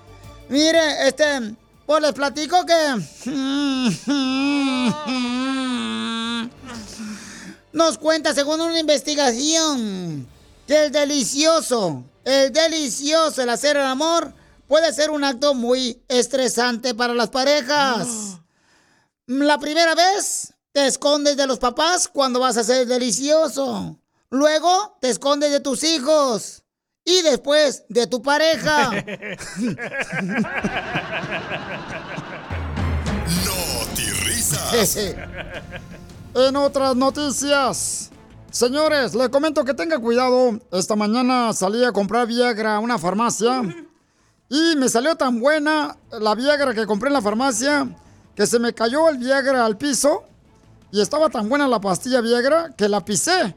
Mire, este, pues les platico que... [laughs] Nos cuenta, según una investigación, que el delicioso, el delicioso, el hacer el amor, puede ser un acto muy estresante para las parejas. La primera vez te escondes de los papás cuando vas a el delicioso. Luego te escondes de tus hijos. Y después de tu pareja. [laughs] Risas. [laughs] En otras noticias, señores, les comento que tenga cuidado. Esta mañana salí a comprar Viagra a una farmacia y me salió tan buena la Viagra que compré en la farmacia que se me cayó el Viagra al piso y estaba tan buena la pastilla Viagra que la pisé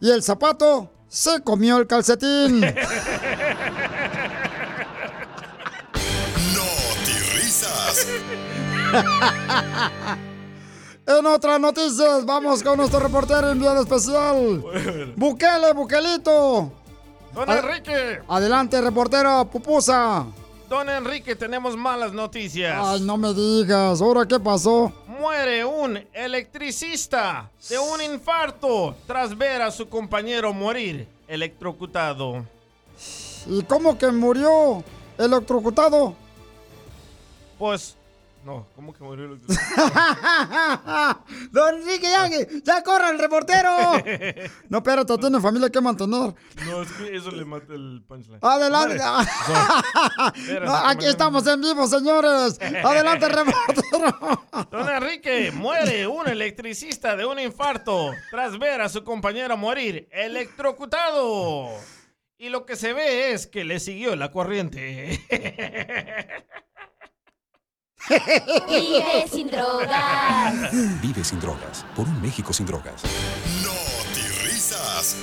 y el zapato se comió el calcetín. [laughs] Risas. En otras noticias, vamos con nuestro reportero enviado especial. Bukele, Bukelito. Don Ad- Enrique. Adelante, reportero Pupusa. Don Enrique, tenemos malas noticias. Ay, no me digas. ¿Ahora qué pasó? Muere un electricista de un infarto tras ver a su compañero morir electrocutado. ¿Y cómo que murió electrocutado? Pues, no, ¿cómo que murió electrocutado? [laughs] Don Enrique, ya, ya corra el reportero. [laughs] No, espérate, tiene familia que mantener. No, es que eso le mata el punchline. Adelante. [laughs] No, aquí estamos en vivo, señores. Adelante, reportero. Don Enrique, muere un electricista de un infarto tras ver a su compañero morir electrocutado. Y lo que se ve es que le siguió la corriente. Vive sin drogas. Vive sin drogas. Por un México sin drogas. Risas.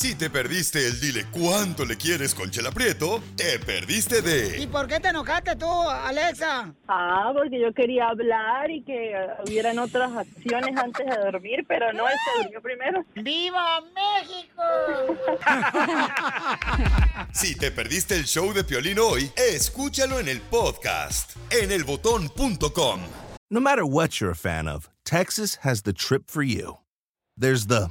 Si te perdiste el dile cuánto le quieres con Chela Prieto, te perdiste ¿Y de por qué te enojaste tú, Alexa? Ah, porque yo quería hablar y que eh, hubieran otras acciones antes de dormir, pero no, él se durmió primero. ¡Viva México! [laughs] Si te perdiste el show de Piolín hoy, escúchalo en el podcast en elbotón.com. No matter what you're a fan of, Texas has the trip for you. There's the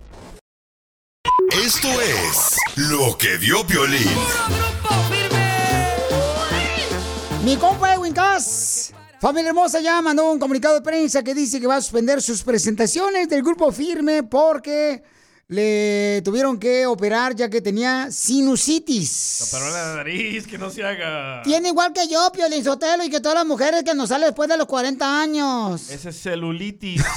Esto es lo que vio Piolín. Mi compa Edwin Cass, familia hermosa, ya mandó un comunicado de prensa que dice que va a suspender sus presentaciones del grupo Firme porque le tuvieron que operar ya que tenía sinusitis. Pero la nariz, que no se haga. Tiene igual que yo, Piolín Sotelo, y que todas las mujeres que nos sale después de los 40 años. Ese es celulitis. [laughs]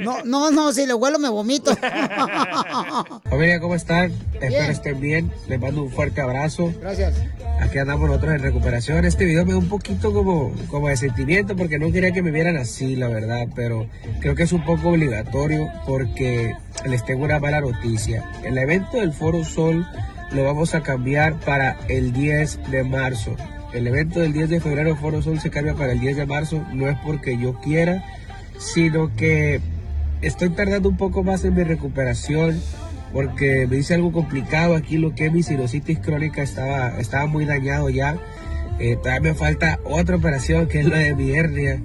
No, no, no, si le huelo me vomito. [laughs] Familia, ¿cómo están? Espero estén bien. Les mando un fuerte abrazo. Gracias. Aquí andamos nosotros en recuperación. Este video me da un poquito como, como de sentimiento porque no quería que me vieran así, la verdad. Pero creo que es un poco obligatorio porque les tengo una mala noticia. El evento del Foro Sol lo vamos a cambiar para el 10 de marzo. El evento del 10 de febrero Foro Sol se cambia para el 10 de marzo. No es porque yo quiera, sino que estoy tardando un poco más en mi recuperación porque me hice algo complicado aquí lo que mi sinusitis crónica estaba, estaba muy dañado ya. Eh, me falta otra operación que es la de mi hernia.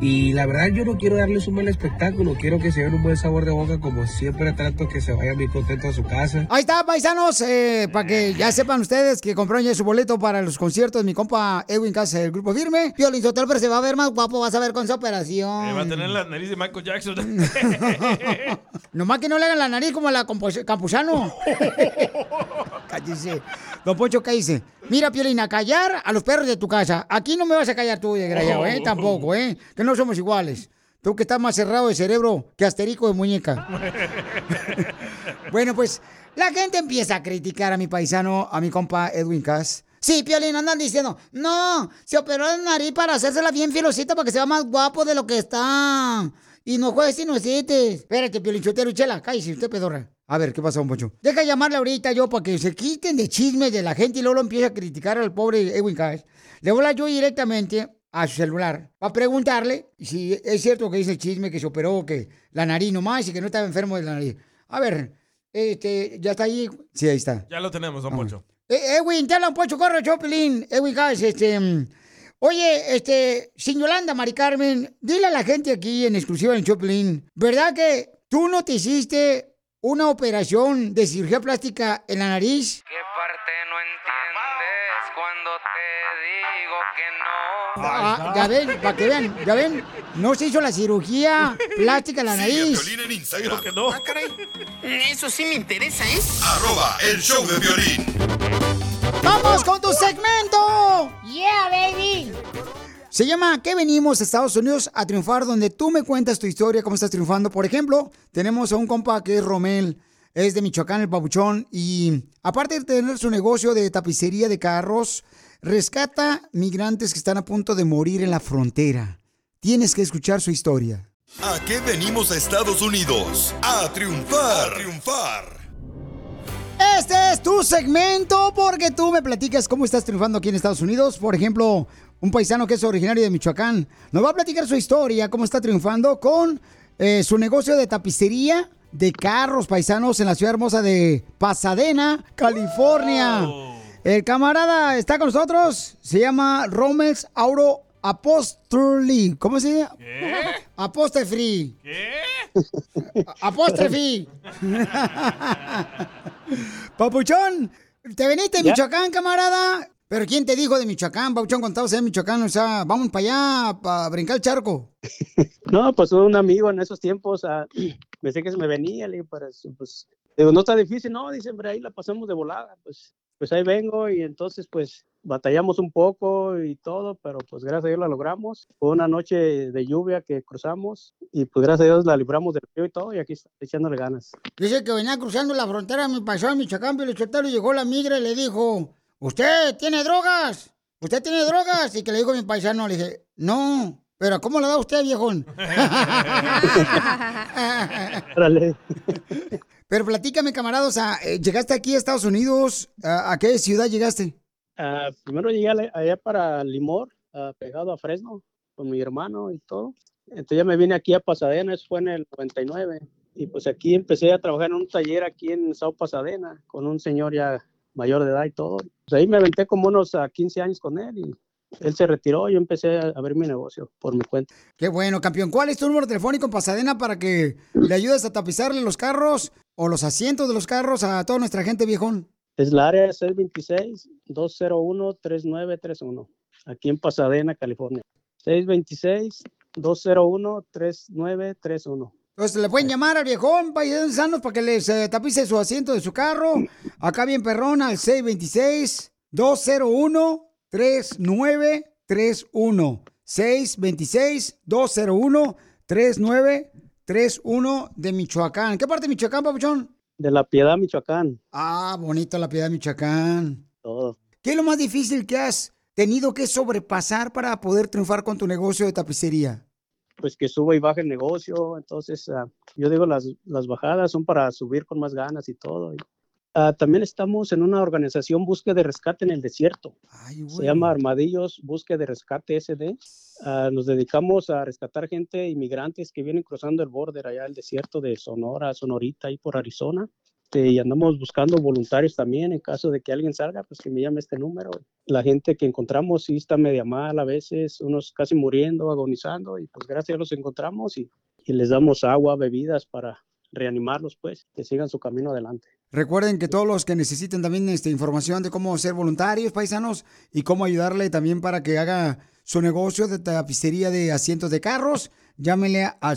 Y la verdad yo no quiero darles un mal espectáculo, quiero que se den un buen sabor de boca como siempre trato que se vayan bien contentos a su casa. Ahí está, paisanos, eh, para que ya sepan ustedes que compraron ya su boleto para los conciertos de mi compa Edwin Casa del Grupo Firme. Piolín Sotelo, pero se va a ver más guapo, vas a ver con su operación. Eh, va a tener la nariz de Michael Jackson. [laughs] Nomás que no le hagan la nariz como a la Campuzano. [laughs] [laughs] Cállese. Don Poncho, ¿qué dice? Mira, Piolín, a callar a los perros de tu casa. Aquí no me vas a callar tú, desgraciado, ¿eh? Tampoco, ¿eh? Que no somos iguales. Tú que estás más cerrado de cerebro que asterico de muñeca. [laughs] Bueno, pues la gente empieza a criticar a mi paisano, a mi compa Edwin Cass. Sí, Piolín, andan diciendo, no, se operó la nariz para hacérsela bien filosita para que sea más guapo de lo que está. Y no juegues sinusitis. Espérate, Piolín, chotero y chela, cállese usted, pedorra. A ver, ¿qué pasa, don Poncho? Deja llamarle ahorita yo para que se quiten de chismes de la gente y luego lo empiece a criticar al pobre Edwin Cass. Le voy a yo directamente a su celular para preguntarle si es cierto que dice el chisme que se operó, que la nariz nomás y que no estaba enfermo de la nariz. A ver, este, ¿ya está ahí? Sí, ahí está. Ya lo tenemos, don Poncho. Eh, Edwin, te habla un pocho, corre, Chopelín. Edwin Guys, este. Oye, este, sin Yolanda, Mari Carmen, dile a la gente aquí en exclusiva en Chopelín, ¿verdad que tú no te hiciste una operación de cirugía plástica en la nariz? ¿Qué parte no entiendes cuando te digo que no? Ah, ya ven, para que vean, ya ven, no se hizo la cirugía plástica en la Sigue a nariz. En Instagram. Ah, caray. Eso sí me interesa, ¿eh? Arroba el show de violín. ¡Vamos con tu segmento! Yeah, baby. Se llama ¿Qué venimos a Estados Unidos a triunfar? Donde tú me cuentas tu historia, cómo estás triunfando. Por ejemplo, tenemos a un compa que es Romel, es de Michoacán, el papuchón, y aparte de tener su negocio de tapicería de carros, rescata migrantes que están a punto de morir en la frontera. Tienes que escuchar su historia. ¿A qué venimos a Estados Unidos? A triunfar. A triunfar. Este es tu segmento porque tú me platicas cómo estás triunfando aquí en Estados Unidos. Por ejemplo, un paisano que es originario de Michoacán nos va a platicar su historia, cómo está triunfando con eh, su negocio de tapicería de carros paisanos en la ciudad hermosa de Pasadena, California. El camarada está con nosotros, se llama Romels Auro Apostoli. ¿Cómo se llama? Apostefri. ¿Qué? Apóstrofe. [laughs] [laughs] Papuchón, ¿te veniste de. Michoacán, camarada? ¿Pero quién te dijo de Michoacán, Papuchón, cuando estabas en Michoacán? O sea, vamos para allá, para brincar el charco. [laughs] No, pues un amigo en esos tiempos ah, [clears throat] pensé que se me venía, le digo, pero eso, pues, digo, no está difícil, no, dice, hombre, ahí la pasamos de volada, pues, pues ahí vengo y entonces, pues, batallamos un poco y todo, pero pues gracias a Dios la logramos. Fue una noche de lluvia que cruzamos y pues gracias a Dios la libramos del frío y todo y aquí está echándole ganas. Dice que venía cruzando la frontera, me pasó en Michoacán, pero y llegó la migra y le dijo, ¿usted tiene drogas? ¿usted tiene drogas? Y que le digo a mi paisano, le dije, no, pero ¿cómo le da usted, viejón? [laughs] pero platícame, camarada, o sea, eh, llegaste aquí a Estados Unidos, ¿a, a qué ciudad llegaste? Ah, primero llegué allá para Limor, ah, pegado a Fresno, con mi hermano y todo. Entonces ya me vine aquí a Pasadena, eso fue en el 99. Y pues aquí empecé a trabajar en un taller aquí en South Pasadena, con un señor ya mayor de edad y todo. Pues ahí me aventé como unos ah, 15 años con él y él se retiró y yo empecé a abrir mi negocio por mi cuenta. Qué bueno, campeón. ¿Cuál es tu número telefónico en Pasadena para que le ayudes a tapizarle los carros o los asientos de los carros a toda nuestra gente, viejón? Es la área 626-201-3931, aquí en Pasadena, California. 626-201-3931. Entonces le pueden llamar al viejón, paisanos, para que les eh, tapice su asiento de su carro. Acá bien perrón al 626-201-3931. 626-201-3931 de Michoacán. ¿Qué parte de Michoacán, papuchón? De La Piedad, Michoacán. Ah, bonito la piedad Michoacán. Todo. ¿Qué es lo más difícil que has tenido que sobrepasar para poder triunfar con tu negocio de tapicería? Pues que suba y baje el negocio. Entonces, ah, yo digo, las, las bajadas son para subir con más ganas y todo. Y, ah, también estamos en una organización búsqueda de rescate en el desierto. Se llama Armadillos Búsqueda de Rescate SD. Ah, nos dedicamos a rescatar gente, inmigrantes que vienen cruzando el border allá el desierto de Sonora, Sonorita y por Arizona. Este, y andamos buscando voluntarios también en caso de que alguien salga, pues que me llame este número. La gente que encontramos sí está media mal a veces, unos casi muriendo, agonizando, y pues gracias a los encontramos y, y les damos agua, bebidas para reanimarlos, pues, que sigan su camino adelante. Recuerden que todos los que necesiten también esta información de cómo ser voluntarios, paisanos, y cómo ayudarle también para que haga su negocio de tapicería de asientos de carros, llámenle al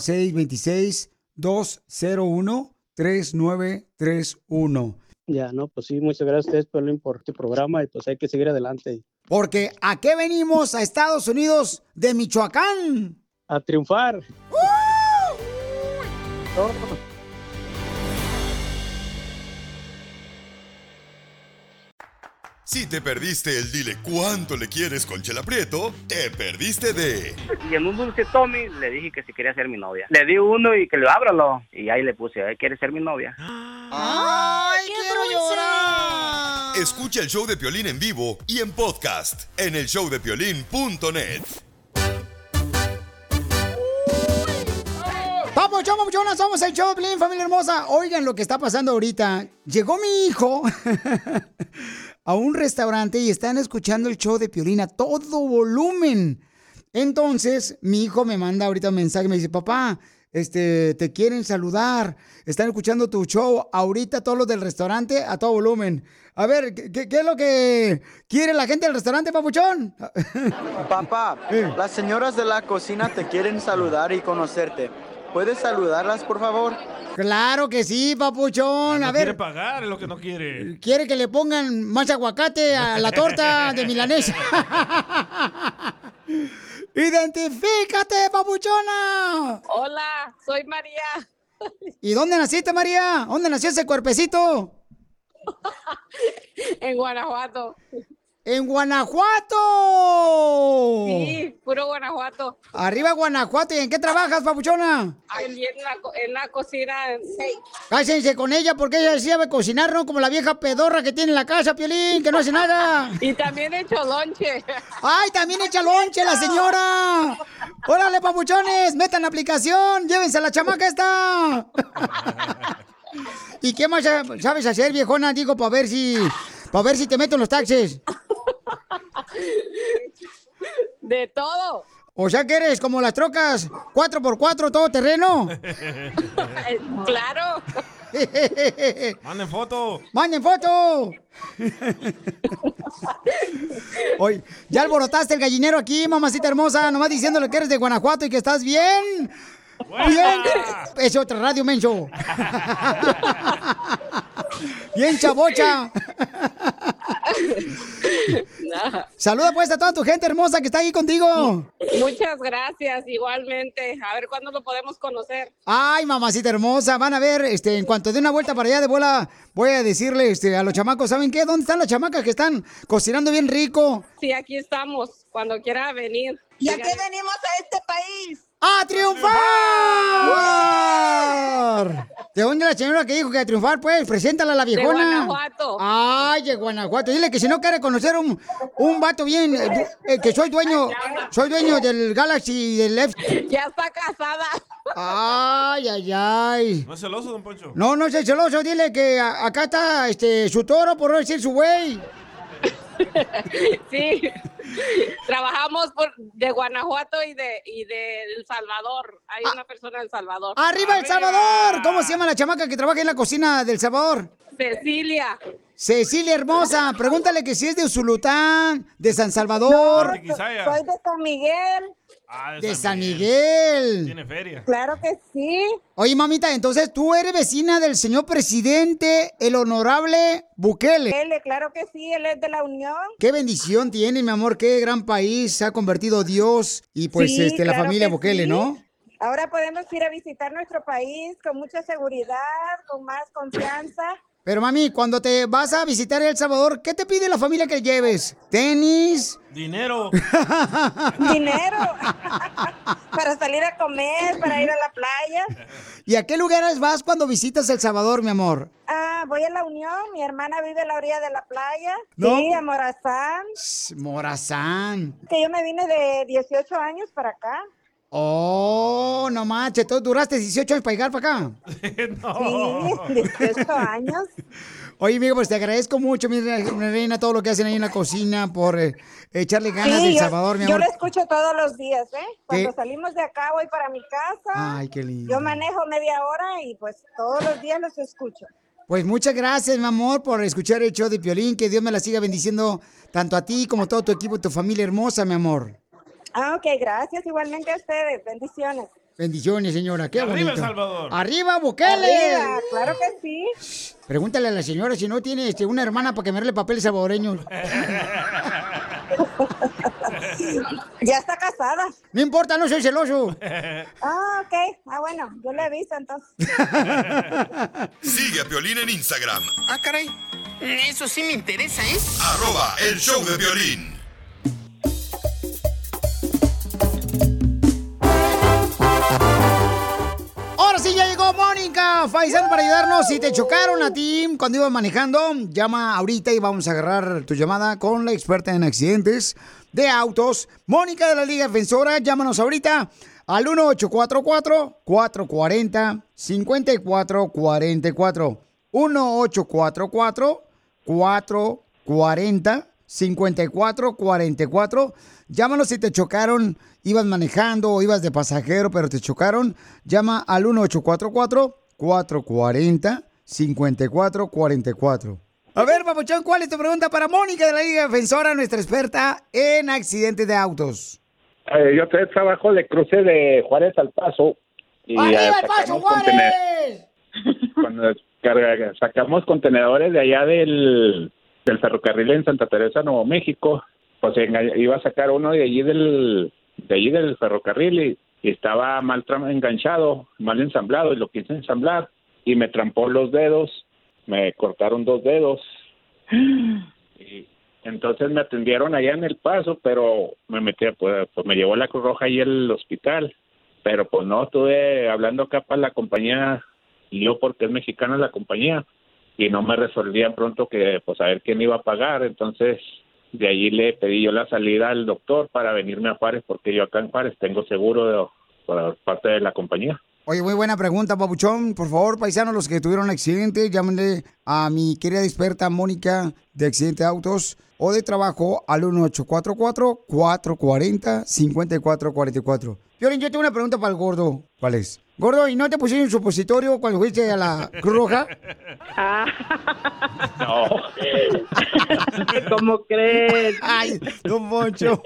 626-201-3931. Ya, no, pues sí, muchas gracias a ustedes por este programa y pues hay que seguir adelante. Porque ¿a qué venimos a Estados Unidos de Michoacán? A triunfar. Todo. Si te perdiste el dile cuánto le quieres con Chela Prieto, te perdiste de Y en un dulce Tommy le dije que si quería ser mi novia. Le di uno y que lo ábralo. Y ahí le puse, ¿eh? ¿quieres ser mi novia? ¡Ay, quiero llorar! Escucha el show de Piolín en vivo y en podcast en el showdepiolín.net. Vamos, chamo, muchonas, somos el show, de Piolín, familia hermosa. Oigan lo que está pasando ahorita. Llegó mi hijo [laughs] a un restaurante y están escuchando el show de Piolín a todo volumen. Entonces, mi hijo me manda ahorita un mensaje, me dice, papá, este, te quieren saludar, están escuchando tu show ahorita todos los del restaurante a todo volumen. A ver, ¿qué, qué- qué es lo que quiere la gente del restaurante, papuchón? Papá, [laughs] las señoras de la cocina te quieren saludar y conocerte. ¿Puedes saludarlas, por favor? Claro que sí, papuchón. No A quiere ver, pagar, es lo que no quiere. quiere que le pongan más aguacate a la torta de milanesa. [laughs] ¡Identifícate, papuchona! Hola, soy María. ¿Y dónde naciste, María? ¿Dónde nació ese cuerpecito? [laughs] En Guanajuato. ¡En Guanajuato! Sí, puro Guanajuato. Arriba Guanajuato. ¿Y en qué trabajas, papuchona? En la, co- en la cocina. Cásense con ella porque ella sí sabe cocinar, ¿no? Como la vieja pedorra que tiene en la casa, Piolín, que no hace nada. [laughs] Y también he hecho lonche. ¡Ay, también echa lonche la señora! ¡Órale, papuchones! ¡Metan la aplicación! ¡Llévense a la chamaca esta! [laughs] ¿Y qué más sabes hacer, viejona? Digo, para ver si... Para ver si te meto en los taxes. De todo. O sea que eres como las trocas 4x4 todo terreno. Eh, [laughs] Claro. [laughs] Manden foto. ¡Manden foto! [laughs] Hoy, ya alborotaste el gallinero aquí, mamacita hermosa, nomás diciéndole que eres de Guanajuato y que estás bien. Bien. Es otra radio, menso. Bien, chabocha. No. Saluda pues a toda tu gente hermosa que está ahí contigo. Muchas gracias, igualmente. A ver cuándo lo podemos conocer. Ay, mamacita hermosa, van a ver, este, en cuanto dé una vuelta para allá de bola, voy a decirle este, a los chamacos, ¿saben qué? ¿Dónde están las chamacas que están cocinando bien rico? Sí, aquí estamos, cuando quiera venir. ¿Y a qué venimos a este país? ¡A triunfar! ¿De dónde la señora que dijo que a triunfar, pues? Preséntala a la viejona. Guanajuato. Ay, de Guanajuato. Dile que si no quiere conocer un, un vato bien, eh, eh, que soy dueño, soy dueño del Galaxy y del Left. Ya está casada. Ay, ay, ay. ¿No es celoso, don Poncho? No, no seas celoso, dile que a- acá está este su toro, por no decir su güey. Sí. Trabajamos por, de Guanajuato y de, y de El Salvador. Hay una persona del Salvador. ¡Arriba El Salvador! ¿Cómo se llama la chamaca que trabaja en la cocina del Salvador? Cecilia. Cecilia hermosa, pregúntale que si es de Usulután, de San Salvador, Soy de San Miguel. De San Miguel. Tiene feria. Claro que sí. Oye, mamita, entonces tú eres vecina del señor presidente, el honorable Bukele. Él, claro que sí, él es de la Unión. Qué bendición tiene, mi amor, qué gran país se ha convertido Dios y pues Sí, este la claro familia Bukele, sí. ¿no? Ahora podemos ir a visitar nuestro país con mucha seguridad, con más confianza. Pero mami, cuando te vas a visitar El Salvador, ¿qué te pide la familia que lleves? ¿Tenis? Dinero. [laughs] Dinero [laughs] para salir a comer, para ir a la playa. ¿Y a qué lugares vas cuando visitas El Salvador, mi amor? Ah, voy a la Unión, mi hermana vive a la orilla de la playa. No. Sí, a Morazán. Morazán. Que yo me vine de 18 años para acá. Oh, no manches, tú duraste 18 años para llegar para acá. [laughs] Sí, 18 años. Oye, amigo, pues te agradezco mucho, mi re- mi reina, todo lo que hacen ahí en la cocina por eh, echarle ganas Sí, del yo- Salvador, mi Yo amor. lo escucho todos los días, ¿eh? Cuando ¿Qué? salimos de acá voy para mi casa. Ay, qué lindo. Yo manejo media hora y pues todos los días los escucho. Pues muchas gracias, mi amor, por escuchar el show de Piolín. Que Dios me la siga bendiciendo tanto a ti como a todo tu equipo y tu familia hermosa, mi amor. Ah, ok, gracias. Igualmente a ustedes. Bendiciones. Bendiciones, señora. Qué Arriba bonito. El Salvador. ¡Arriba, Bukele! Arriba, claro que sí. Pregúntale a la señora si no tiene este, una hermana para que me arregle papeles salvadoreños. [laughs] Ya está casada. No importa, no soy celoso. Ah, ok. Ah, bueno, yo le aviso entonces. [laughs] Sigue a Piolín en Instagram, Ah, caray. Eso sí me interesa, ¿eh? arroba el show de violín. Sí ya llegó Mónica Faisán para ayudarnos. Si te chocaron a ti cuando ibas manejando, llama ahorita y vamos a agarrar tu llamada con la experta en accidentes de autos. Mónica de la Liga Defensora, llámanos ahorita al 1844-440-5444. 1844-440-5444. Llámanos si te chocaron, ibas manejando o ibas de pasajero, pero te chocaron. Llama al 1844-440-5444. A ver, papuchón, ¿cuál es tu pregunta para Mónica de la Liga Defensora, nuestra experta en accidentes de autos? Eh, yo te trabajo de cruce de Juárez al Paso. Y ¡Arriba el Paso, Juárez! cuando carga- sacamos contenedores de allá del, del ferrocarril en Santa Teresa, Nuevo México. Pues enga- iba a sacar uno de allí del, de allí del ferrocarril y, estaba mal enganchado, mal ensamblado y lo quise ensamblar y me trampó los dedos, me cortaron dos dedos. [gasps] Y entonces me atendieron allá en El Paso, pero me metí, pues, pues me llevó la Cruz Roja ahí al hospital. Pero pues no, estuve hablando acá para la compañía, y yo porque es mexicana la compañía, y no me resolvían pronto que pues a ver quién iba a pagar. Entonces de allí le pedí yo la salida al doctor para venirme a Juárez, porque yo acá en Juárez tengo seguro de, por parte de la compañía. Oye, muy buena pregunta, papuchón. Por favor, paisanos, los que tuvieron accidente, llámenle a mi querida experta Mónica de accidente de autos o de trabajo al 1844-440-5444. Violín, yo tengo una pregunta para el gordo. ¿Cuál es? Gordo, ¿y no te pusieron un supositorio cuando fuiste a la Cruz Roja? [laughs] No. [laughs] ¿Cómo crees? Ay, don Moncho.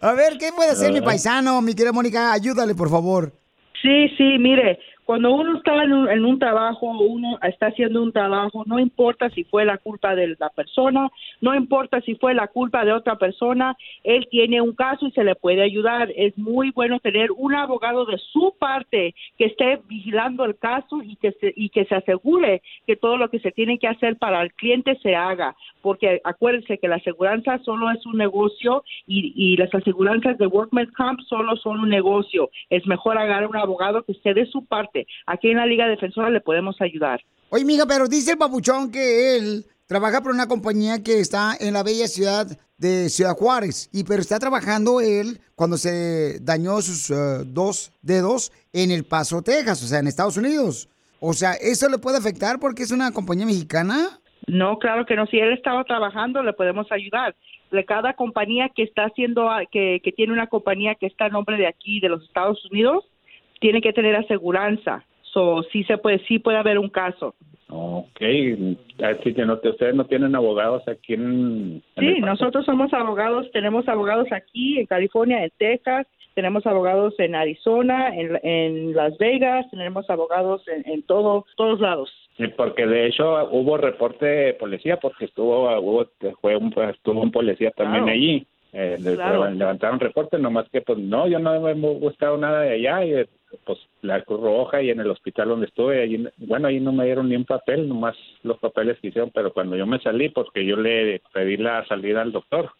a ver, ¿qué puede hacer mi paisano, mi querida Mónica? Ayúdale, por favor. Sí, sí, mire, Cuando uno está en un, en un trabajo, uno está haciendo un trabajo, no importa si fue la culpa de la persona, no importa si fue la culpa de otra persona, él tiene un caso y se le puede ayudar. Es muy bueno tener un abogado de su parte que esté vigilando el caso y que se, y que se asegure que todo lo que se tiene que hacer para el cliente se haga, porque acuérdense que la aseguranza solo es un negocio y, y las aseguranzas de Workman's Comp solo son un negocio. Es mejor agarrar un abogado que esté de su parte. Aquí en la Liga Defensora le podemos ayudar. Oye, mija, pero dice el papuchón que él trabaja por una compañía que está en la bella ciudad de Ciudad Juárez. Y pero está trabajando él cuando se dañó sus eh, dos dedos en El Paso, Texas, o sea, en Estados Unidos. O sea, ¿eso le puede afectar porque es una compañía mexicana? No, claro que no. Si él estaba trabajando, le podemos ayudar. De cada compañía que está haciendo, que, que tiene una compañía que está a nombre de aquí, de los Estados Unidos, tiene que tener aseguranza. So, sí se puede, sí puede haber un caso. Ok, así que no, te- ustedes no tienen abogados aquí en... en Sí, nosotros somos abogados, tenemos abogados aquí en California, en Texas, tenemos abogados en Arizona, en, en Las Vegas, tenemos abogados en, en todo, todos lados. Sí, porque de hecho hubo reporte de policía porque estuvo, hubo, fue un, pues, estuvo un policía también Claro. allí. Eh, Claro. levantaron reporte, nomás que pues no, yo no he buscado nada de allá y pues la Cruz Roja y en el hospital donde estuve, allí, bueno, ahí no me dieron ni un papel, nomás los papeles que hicieron, pero cuando yo me salí, porque yo le pedí la salida al doctor.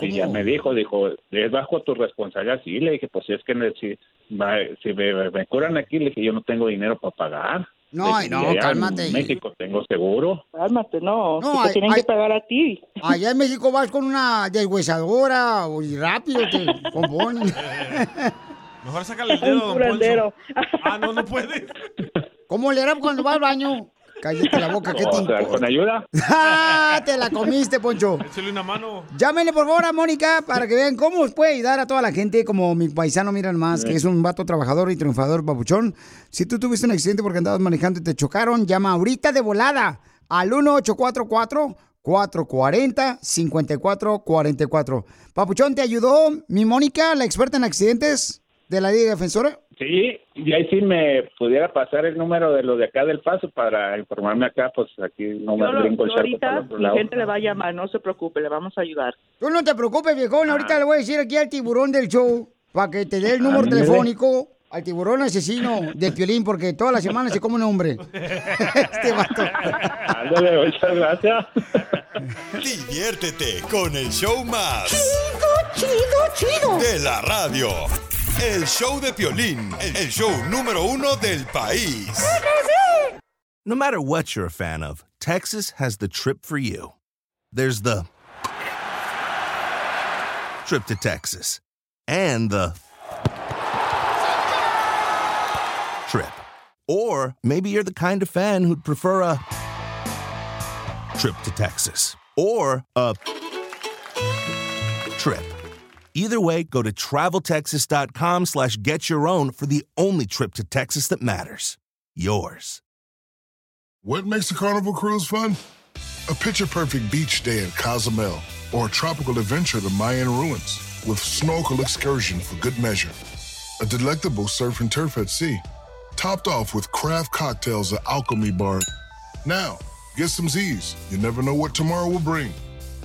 Y, ya me dijo, dijo, es bajo tu responsabilidad. Sí, le dije, pues si es que si, va- si me, me curan aquí, le dije, yo no tengo dinero para pagar. No, dije, no, "Y allá cálmate. En México tengo seguro. Cálmate, no, No, te tienen ay- que pagar a ti. Allá en México vas con una deshuesadora o- y rápido te [laughs] componen. [laughs] Mejor sácale el dedo, don Poncho. Ah, no, no puede. [laughs] ¿Cómo le hará cuando va al baño? Cállate la boca, ¿qué te sea, con ayuda. [laughs] ¡Ah! Te la comiste, Poncho. Échale una mano. Llámenle por favor a Mónica para que vean cómo puede ayudar a toda la gente, como mi paisano, miran más, que es un vato trabajador y triunfador, papuchón. Si tú tuviste un accidente porque andabas manejando y te chocaron, llama ahorita de volada al 1844-440-5444. Papuchón, ¿te ayudó mi Mónica, la experta en accidentes de la Liga Defensora? Sí, y ahí sí me pudiera pasar el número de los de acá del paso para informarme acá, pues aquí no me brinco el ahorita lado. gente le va a llamar, no se preocupe, le vamos a ayudar. Tú no te preocupes, viejón. Ahorita le voy a decir aquí al tiburón del show para que te dé el número Ándale. telefónico al tiburón asesino del piolín, porque toda la semana se come un hombre. [laughs] este vato. Ándale, muchas gracias. Diviértete con el show más. Chido, chido, chido. De la radio. El show de Piolín, el show número uno del país. No matter what you're a fan of, Texas has the trip for you. There's the trip to Texas and the trip. Or maybe you're the kind of fan who'd prefer a trip to Texas or a trip. Either way, go to traveltexas.com slash get your own for the only trip to Texas that matters. Yours. What makes a carnival cruise fun? A picture perfect beach day at Cozumel or a tropical adventure to Mayan ruins with snorkel excursion for good measure. A delectable surf and turf at sea, topped off with craft cocktails at Alchemy Bar. Now, get some Z's. You never know what tomorrow will bring.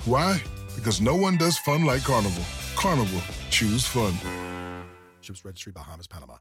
Why? Because no one does fun like Carnival. Carnival, choose fun. Ships Registry, Bahamas, Panama.